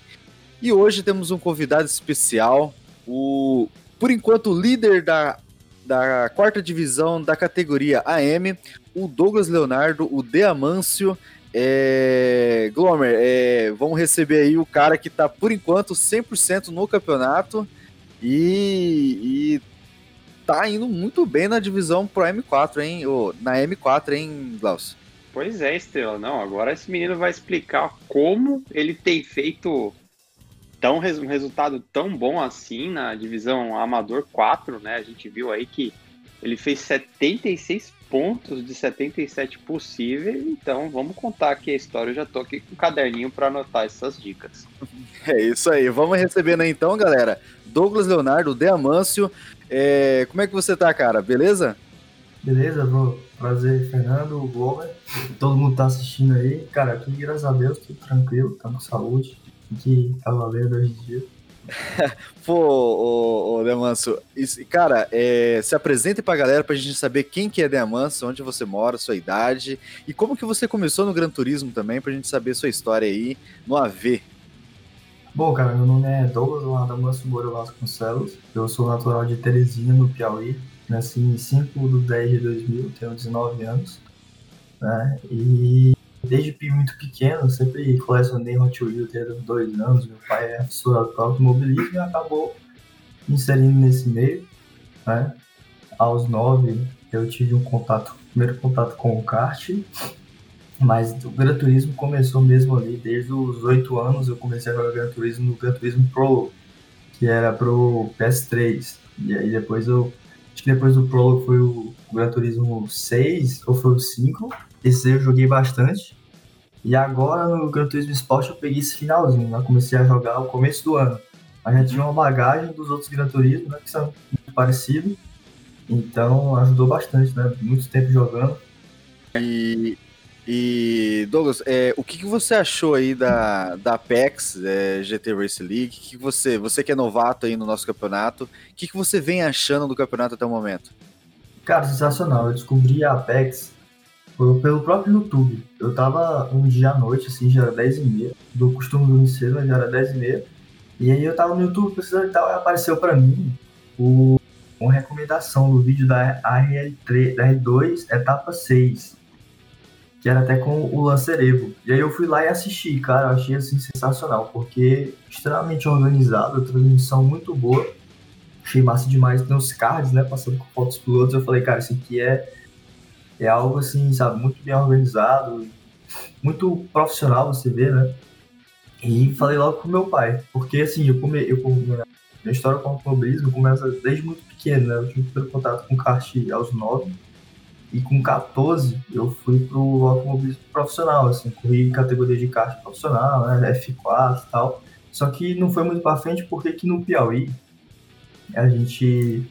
S2: E hoje temos um convidado especial, o por enquanto líder da da quarta divisão da categoria AM, o Douglas Leonardo, o Deamâncio. É, Glomer, é, vamos receber aí o cara que está por enquanto 100% no campeonato e, tá indo muito bem na divisão pro M4, hein? Ou, na M4, hein, Glaucio?
S3: Pois é, Estrela. Não, agora esse menino vai explicar como ele tem feito tão um resultado tão bom assim na divisão Amador 4, né? A gente viu aí que ele fez 76 pontos de 77 possíveis, então vamos contar aqui a história. Eu já tô aqui com o caderninho para anotar essas dicas.
S2: É isso aí, vamos recebendo aí então, galera. Douglas Leonardo, Deamâncio, é... como é que você tá, cara? Beleza?
S4: Beleza, bro. Prazer, Fernando, Glover, todo mundo tá assistindo aí. Cara, aqui, graças a Deus, tudo tranquilo, estamos com saúde que tá valendo hoje em dia.
S2: Pô, ô, ô Demanso, isso, cara, é, se apresente pra galera pra gente saber quem que é Demanso, onde você mora, sua idade e como que você começou no Gran Turismo também, pra gente saber sua história aí no AV.
S4: Bom, cara, meu nome é Douglas Adamanso Moura Vasconcelos, eu sou natural de Teresina, no Piauí, nasci em 5 de 10 de 2000, tenho 19 anos, né, e desde muito pequeno, sempre colecionei Hot Wheels desde dois anos. Meu pai é fissurado por automobilismo e acabou me inserindo nesse meio. Né? Aos nove, eu tive um contato, primeiro contato com o kart, mas o Gran Turismo começou mesmo ali, desde os oito anos eu comecei a jogar Gran Turismo no Gran Turismo Pro, que era pro PS3. E aí depois eu, acho que depois do Pro foi o Gran Turismo 6 ou foi o 5, esse eu joguei bastante. E agora no Gran Turismo Sport eu peguei esse finalzinho, né? Comecei a jogar no começo do ano. Mas já tinha uma bagagem dos outros Gran Turismo, né? Que são muito parecidos. Então ajudou bastante, né? Muito tempo jogando.
S2: E, e Douglas, é, o que, que você achou aí da, da Apex é, GT Race League? Que, que você, você que é novato aí no nosso campeonato, o que, que você vem achando do campeonato até o momento?
S4: Cara, sensacional. Eu descobri a Apex pelo próprio YouTube. Eu tava um dia à noite, assim, já era 10 e meia. Do costume dormir cedo, mas já era 10 e meia. E aí eu tava no YouTube precisando e tal, e apareceu pra mim o, uma recomendação do vídeo da RL3, da R2, etapa 6. Que era até com o Lancer Evo. E aí eu fui lá e assisti, cara. Eu achei assim sensacional, porque extremamente organizado, transmissão muito boa. Achei massa demais. Tem os cards, né? Passando com fotos pilotos. Eu falei, cara, isso aqui é é algo assim, sabe, muito bem organizado, muito profissional você vê, né? E falei logo com meu pai, porque assim, eu come, eu minha, minha história com o automobilismo começa desde muito pequeno, né? Eu tive primeiro contato com kart aos 9 e com 14 eu fui pro automobilismo profissional, assim, corri em categoria de kart profissional, né, F4 e tal. Só que não foi muito para frente porque aqui no Piauí a gente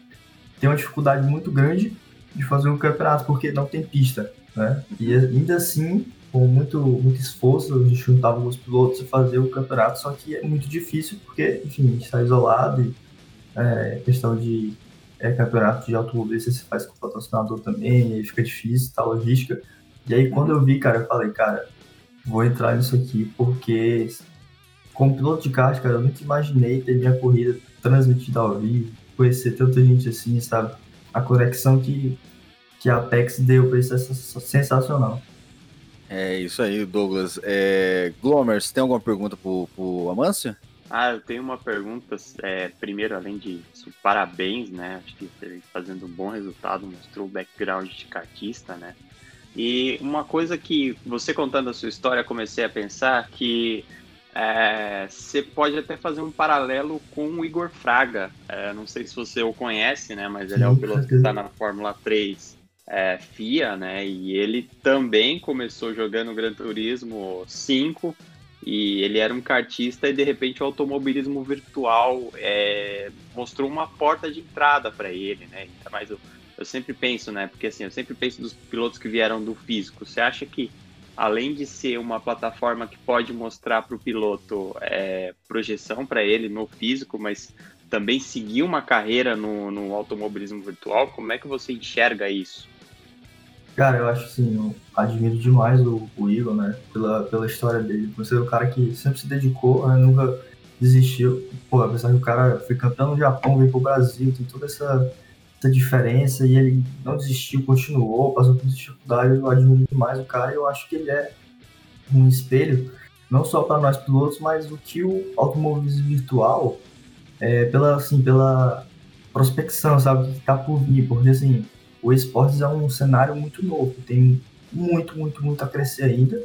S4: tem uma dificuldade muito grande de fazer um campeonato, porque não tem pista, né? E ainda assim, com muito, muito esforço, a gente juntava os pilotos e fazia o campeonato, só que é muito difícil, porque, enfim, a gente está isolado e é, questão de é, campeonato de automobilista você faz com o patrocinador também, e aí fica difícil, tá, logística. E aí quando eu vi, cara, eu falei, cara, vou entrar nisso aqui, porque como piloto de kart, cara, eu nunca imaginei ter minha corrida transmitida ao vivo, conhecer tanta gente assim, sabe? A conexão que, que a Apex deu pra isso é sensacional.
S2: É isso aí, Douglas. É... Glomer, você tem alguma pergunta pro, pro Amâncio?
S3: Ah, eu tenho uma pergunta. É, primeiro, além de parabéns, né? Acho que você fazendo um bom resultado, mostrou o background de cartista, né? E uma coisa que você contando a sua história, comecei a pensar que é, você pode até fazer um paralelo com o Igor Fraga. É, não sei se você o conhece, né? Mas ele é o piloto que está na Fórmula 3 é, FIA, né? E ele também começou jogando Gran Turismo 5 e ele era um cartista e de repente o automobilismo virtual é, mostrou uma porta de entrada para ele, né? Mas eu, eu sempre penso, né? Porque assim, eu sempre penso dos pilotos que vieram do físico. Você acha que além de ser uma plataforma que pode mostrar para o piloto é, projeção para ele no físico, mas também seguir uma carreira no, no automobilismo virtual, como é que você enxerga isso?
S4: Cara, eu acho assim, eu admiro demais o, o Igor, né? Pela, pela história dele. Você é o cara que sempre se dedicou, né? nunca desistiu. Pô, apesar que o cara foi campeão no Japão, veio pro Brasil, tem toda essa, essa diferença e ele não desistiu, continuou, passou por dificuldade. Eu admiro demais o cara e eu acho que ele é um espelho, não só para nós pilotos, mas o que o automobilismo virtual, é, pela, assim, pela prospecção, sabe? Que tá por vir, porque assim o esportes é um cenário muito novo, tem muito, muito, muito a crescer ainda.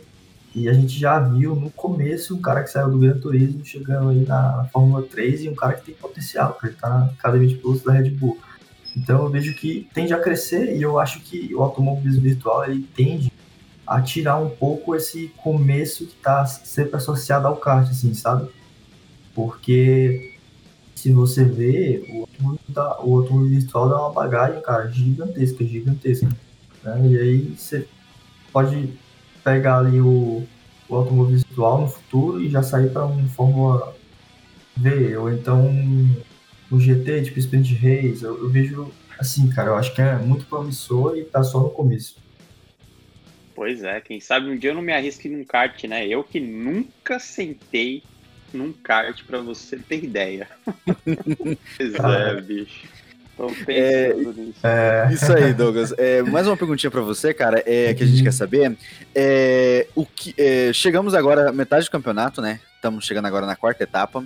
S4: E a gente já viu no começo um cara que saiu do Gran Turismo chegando aí na Fórmula 3 e um cara que tem potencial, que está na academia de pilotos da Red Bull. Então eu vejo que tende a crescer e eu acho que o automobilismo virtual ele tende a tirar um pouco esse começo que está sempre associado ao kart, assim, sabe? Porque se você vê, o automóvel, virtual dá uma bagagem, cara, gigantesca, gigantesca. Né? E aí você pode pegar ali o, o automóvel virtual no futuro e já sair para um Fórmula V, ou então um GT, tipo Sprint Race. Eu, eu, vejo assim, cara, eu acho que é muito promissor e tá só no começo.
S3: Pois é, quem sabe um dia eu não me arrisque num kart, né? Eu que nunca sentei num kart para você ter ideia. pois é, bicho.
S2: É, é, isso aí, Douglas. É, mais uma perguntinha para você, cara, é, que a gente quer saber. É, o que, é, chegamos agora metade do campeonato, né? Estamos chegando agora na quarta etapa.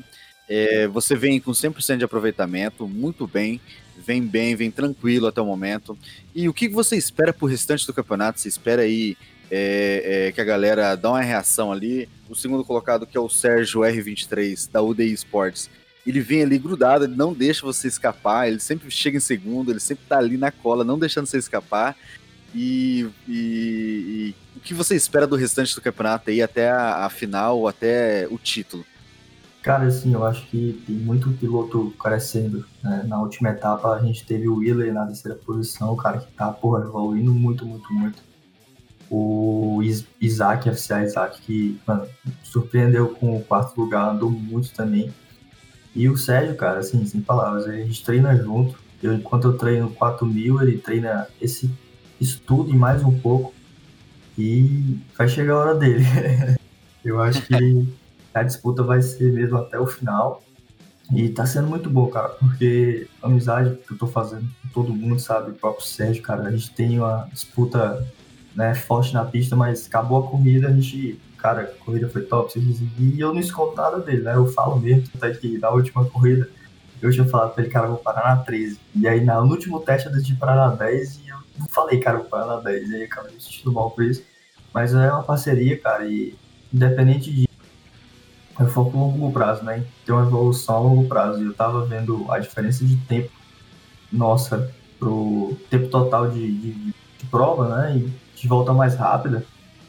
S2: É, você vem com 100% de aproveitamento, muito bem, vem bem, vem tranquilo até o momento. E o que você espera pro restante do campeonato? Você espera aí é, é, que a galera dá uma reação ali. O segundo colocado, que é o Sérgio R23, da UDI Sports, ele vem ali grudado, ele não deixa você escapar, ele sempre chega em segundo, ele sempre tá ali na cola, não deixando você escapar. E, e, e o que você espera do restante do campeonato aí até a, a final, até o título?
S4: Cara, assim, eu acho que tem muito piloto crescendo. Né? Na última etapa a gente teve o Wheeler na terceira posição, o cara que tá, porra, evoluindo muito, muito, muito o Isaac, FCA Isaac, que mano, surpreendeu com o quarto lugar, andou muito também. E o Sérgio, cara, assim, sem palavras, a gente treina junto. Eu, enquanto eu treino 4 mil, ele treina esse estudo e mais um pouco. E vai chegar a hora dele. eu acho que a disputa vai ser mesmo até o final. E tá sendo muito bom, cara, porque a amizade que eu tô fazendo com todo mundo, sabe? O próprio Sérgio, cara, a gente tem uma disputa né, forte na pista, mas acabou a corrida, a gente, cara, a corrida foi top, e eu não escondo nada dele, né? Eu falo mesmo, até que na última corrida eu tinha falado pra ele, cara, vou parar na 13. E aí no último teste eu decidi parar na 10 e eu não falei, cara, vou parar na 10. E aí acabei me sentindo mal por isso. Mas é uma parceria, cara, e independente de. Eu foco no longo prazo, né? Tem uma evolução a longo prazo. E eu tava vendo a diferença de tempo nossa pro tempo total de, de, de prova, né? E de volta mais rápida,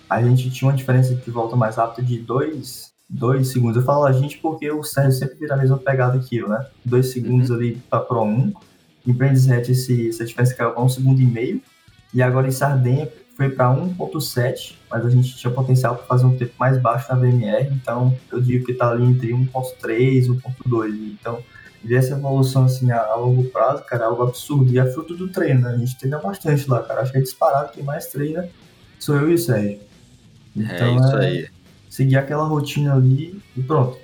S4: a gente tinha uma diferença de volta mais rápida de dois, dois segundos. Eu falo a gente porque o Sérgio sempre vira a mesma pegada que eu, né? Dois segundos uhum. ali para Pro 1 Em Brands Hatch essa diferença caiu para um segundo e meio. E agora em Sardenha foi para 1.7, mas a gente tinha potencial para fazer um tempo mais baixo na VMR, então eu digo que está ali entre 1.3 e 1.2. Então, ver essa evolução assim a, a, longo prazo, cara, é algo absurdo. E é fruto do treino, né? A gente treina bastante lá, cara. Acho que é disparado quem mais treina sou eu e o Sérgio.
S2: É então, é isso é aí.
S4: Seguir aquela rotina ali e pronto.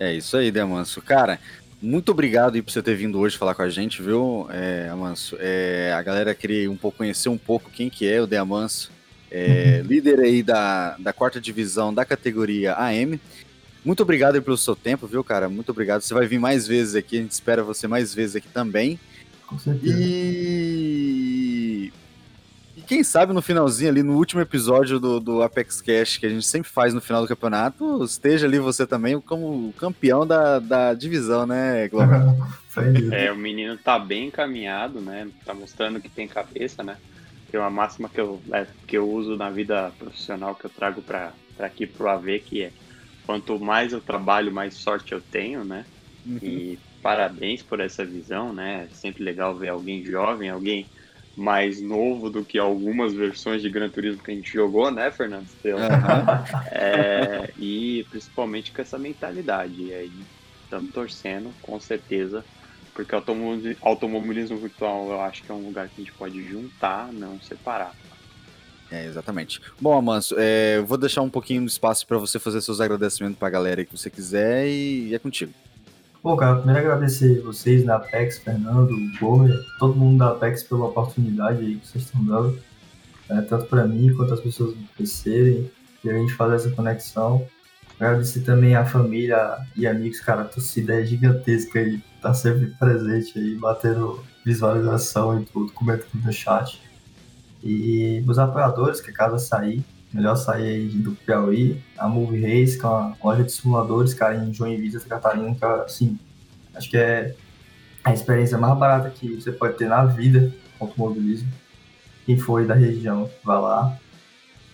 S2: É isso aí, Demanso. Cara, muito obrigado aí por você ter vindo hoje falar com a gente, viu, é, Amanso? É, a galera queria um pouco conhecer um pouco quem que é o Deamanso, é, uhum. líder aí da, da quarta divisão da categoria AM. Muito obrigado aí pelo seu tempo, viu, cara? Muito obrigado. Você vai vir mais vezes aqui, a gente espera você mais vezes aqui também.
S4: Com certeza.
S2: E quem sabe no finalzinho ali, no último episódio do, do Apex Cash, que a gente sempre faz no final do campeonato, esteja ali você também como campeão da, da divisão, né, Glover?
S3: é, o menino tá bem encaminhado, né? Tá mostrando que tem cabeça, né? Tem uma máxima que eu, é, que eu uso na vida profissional que eu trago para aqui pro AV, que é quanto mais eu trabalho, mais sorte eu tenho, né? Uhum. E parabéns por essa visão, né? É sempre legal ver alguém jovem, alguém mais novo do que algumas versões de Gran Turismo que a gente jogou, né, Fernando? Uhum. É, e principalmente com essa mentalidade. E aí estamos torcendo, com certeza, porque automobilismo virtual eu acho que é um lugar que a gente pode juntar, não separar.
S2: É, exatamente. Bom, Amanso, é, eu vou deixar um pouquinho de espaço para você fazer seus agradecimentos para a galera que você quiser e é contigo.
S4: Bom, cara, primeiro agradecer vocês da Apex, Fernando, Gomer, todo mundo da Apex pela oportunidade aí que vocês estão dando, né, tanto para mim quanto as pessoas me conhecerem e a gente fazer essa conexão. Agradecer também a família e amigos, cara, a torcida é gigantesca aí, tá sempre presente aí, batendo visualização e tudo, comentando no chat. E os apoiadores, que a casa sair, melhor sair aí do Piauí, a Move Race, que é uma loja de simuladores, cara, em Joinville, Santa Catarina, que assim, acho que é a experiência mais barata que você pode ter na vida com automobilismo. Quem for da região, vá lá.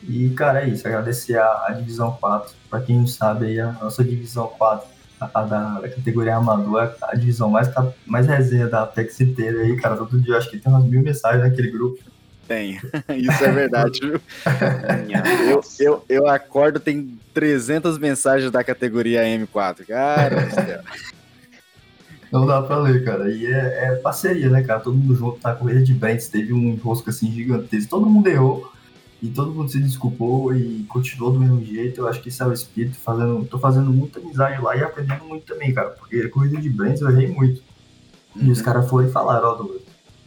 S4: E, cara, é isso. Agradecer a, a Divisão 4. Para quem não sabe, aí, a nossa Divisão 4, a, a da, da, categoria Amador, é a divisão mais, mais resenha da Apex inteira aí, cara. Todo dia acho que tem umas mil mensagens naquele grupo.
S2: Tem, isso é verdade, viu? eu, eu, eu acordo, tem 300 mensagens da categoria M4, cara.
S4: Não dá pra ler, cara. E é, é, parceria, né, cara? Todo mundo junto, tá? Corrida de Brents, teve um enrosco assim gigantesco. Todo mundo errou e todo mundo se desculpou e continuou do mesmo jeito. Eu acho que isso é o espírito. Fazendo, tô fazendo muita amizade lá e aprendendo muito também, cara. Porque a corrida de Brents eu errei muito. Uhum. E os uhum. caras foram e falaram, ó, oh,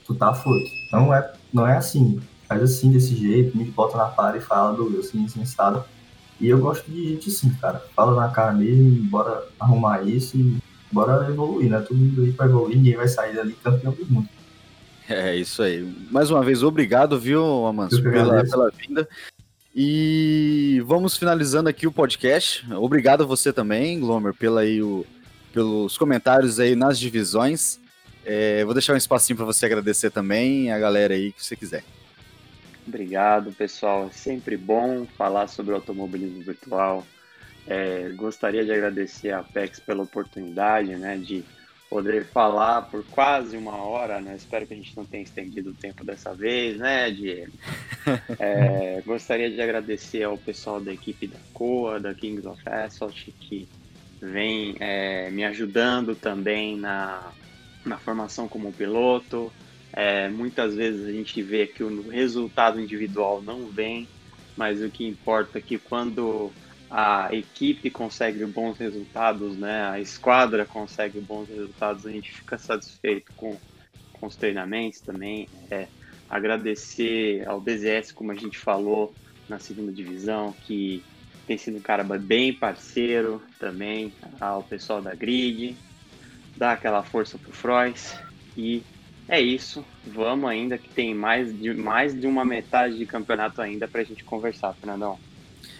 S4: tu tá foto. Então é não é assim, faz assim, desse jeito, me bota na para e fala do assim, assim, sabe? E eu gosto de gente assim, cara. Fala na cara mesmo, bora arrumar isso e bora evoluir, né? Todo mundo aí pra evoluir, ninguém vai sair dali campeão do mundo.
S2: É isso aí. Mais uma vez, obrigado, viu, Amanso, pela, pela vinda. E vamos finalizando aqui o podcast. Obrigado a você também, Glomer, pela aí o, pelos comentários aí nas divisões. É, vou deixar um espacinho para você agradecer também a galera aí que você quiser.
S3: Obrigado, pessoal. É sempre bom falar sobre automobilismo virtual. É, gostaria de agradecer a Apex pela oportunidade, né, de poder falar por quase uma hora, né? Espero que a gente não tenha estendido o tempo dessa vez, né, Diego? É, gostaria de agradecer ao pessoal da equipe da COA, da Kings of Asphalt, que vem é, me ajudando também na na formação como piloto. É, muitas vezes a gente vê que o resultado individual não vem, mas o que importa é que quando a equipe consegue bons resultados, né, a esquadra consegue bons resultados, a gente fica satisfeito com, com os treinamentos também. É, agradecer ao BZS, como a gente falou na segunda divisão, que tem sido um cara bem parceiro também, ao pessoal da Grid, dar aquela força pro Frois. E é isso. Vamos ainda que tem mais de, mais de uma metade de campeonato ainda pra gente conversar, Fernandão.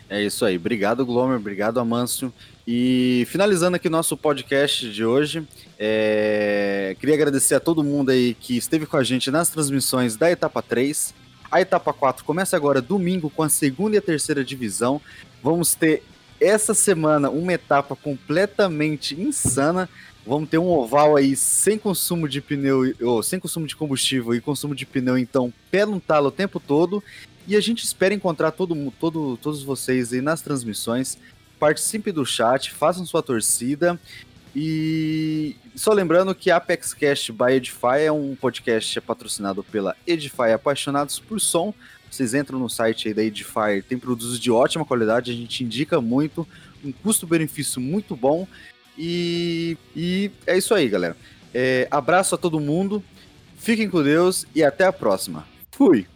S2: É isso aí. Obrigado, Glomer. Obrigado, Amâncio. E finalizando aqui nosso podcast de hoje, é... queria agradecer a todo mundo aí que esteve com a gente nas transmissões da etapa 3. A etapa 4 começa agora domingo com a segunda e a terceira divisão. Vamos ter essa semana uma etapa completamente insana. Vamos ter um oval aí sem consumo de pneu, ou sem consumo de combustível e consumo de pneu, então pé no talo o tempo todo. E a gente espera encontrar todo, todo, todos vocês aí nas transmissões. Participe do chat, façam sua torcida. E só lembrando que Apex Cast by Edify é um podcast patrocinado pela Edify Apaixonados por Som. Vocês entram no site aí da Edify, tem produtos de ótima qualidade, a gente indica muito, um custo-benefício muito bom. E, e é isso aí, galera. É, abraço a todo mundo, fiquem com Deus e até a próxima. Fui!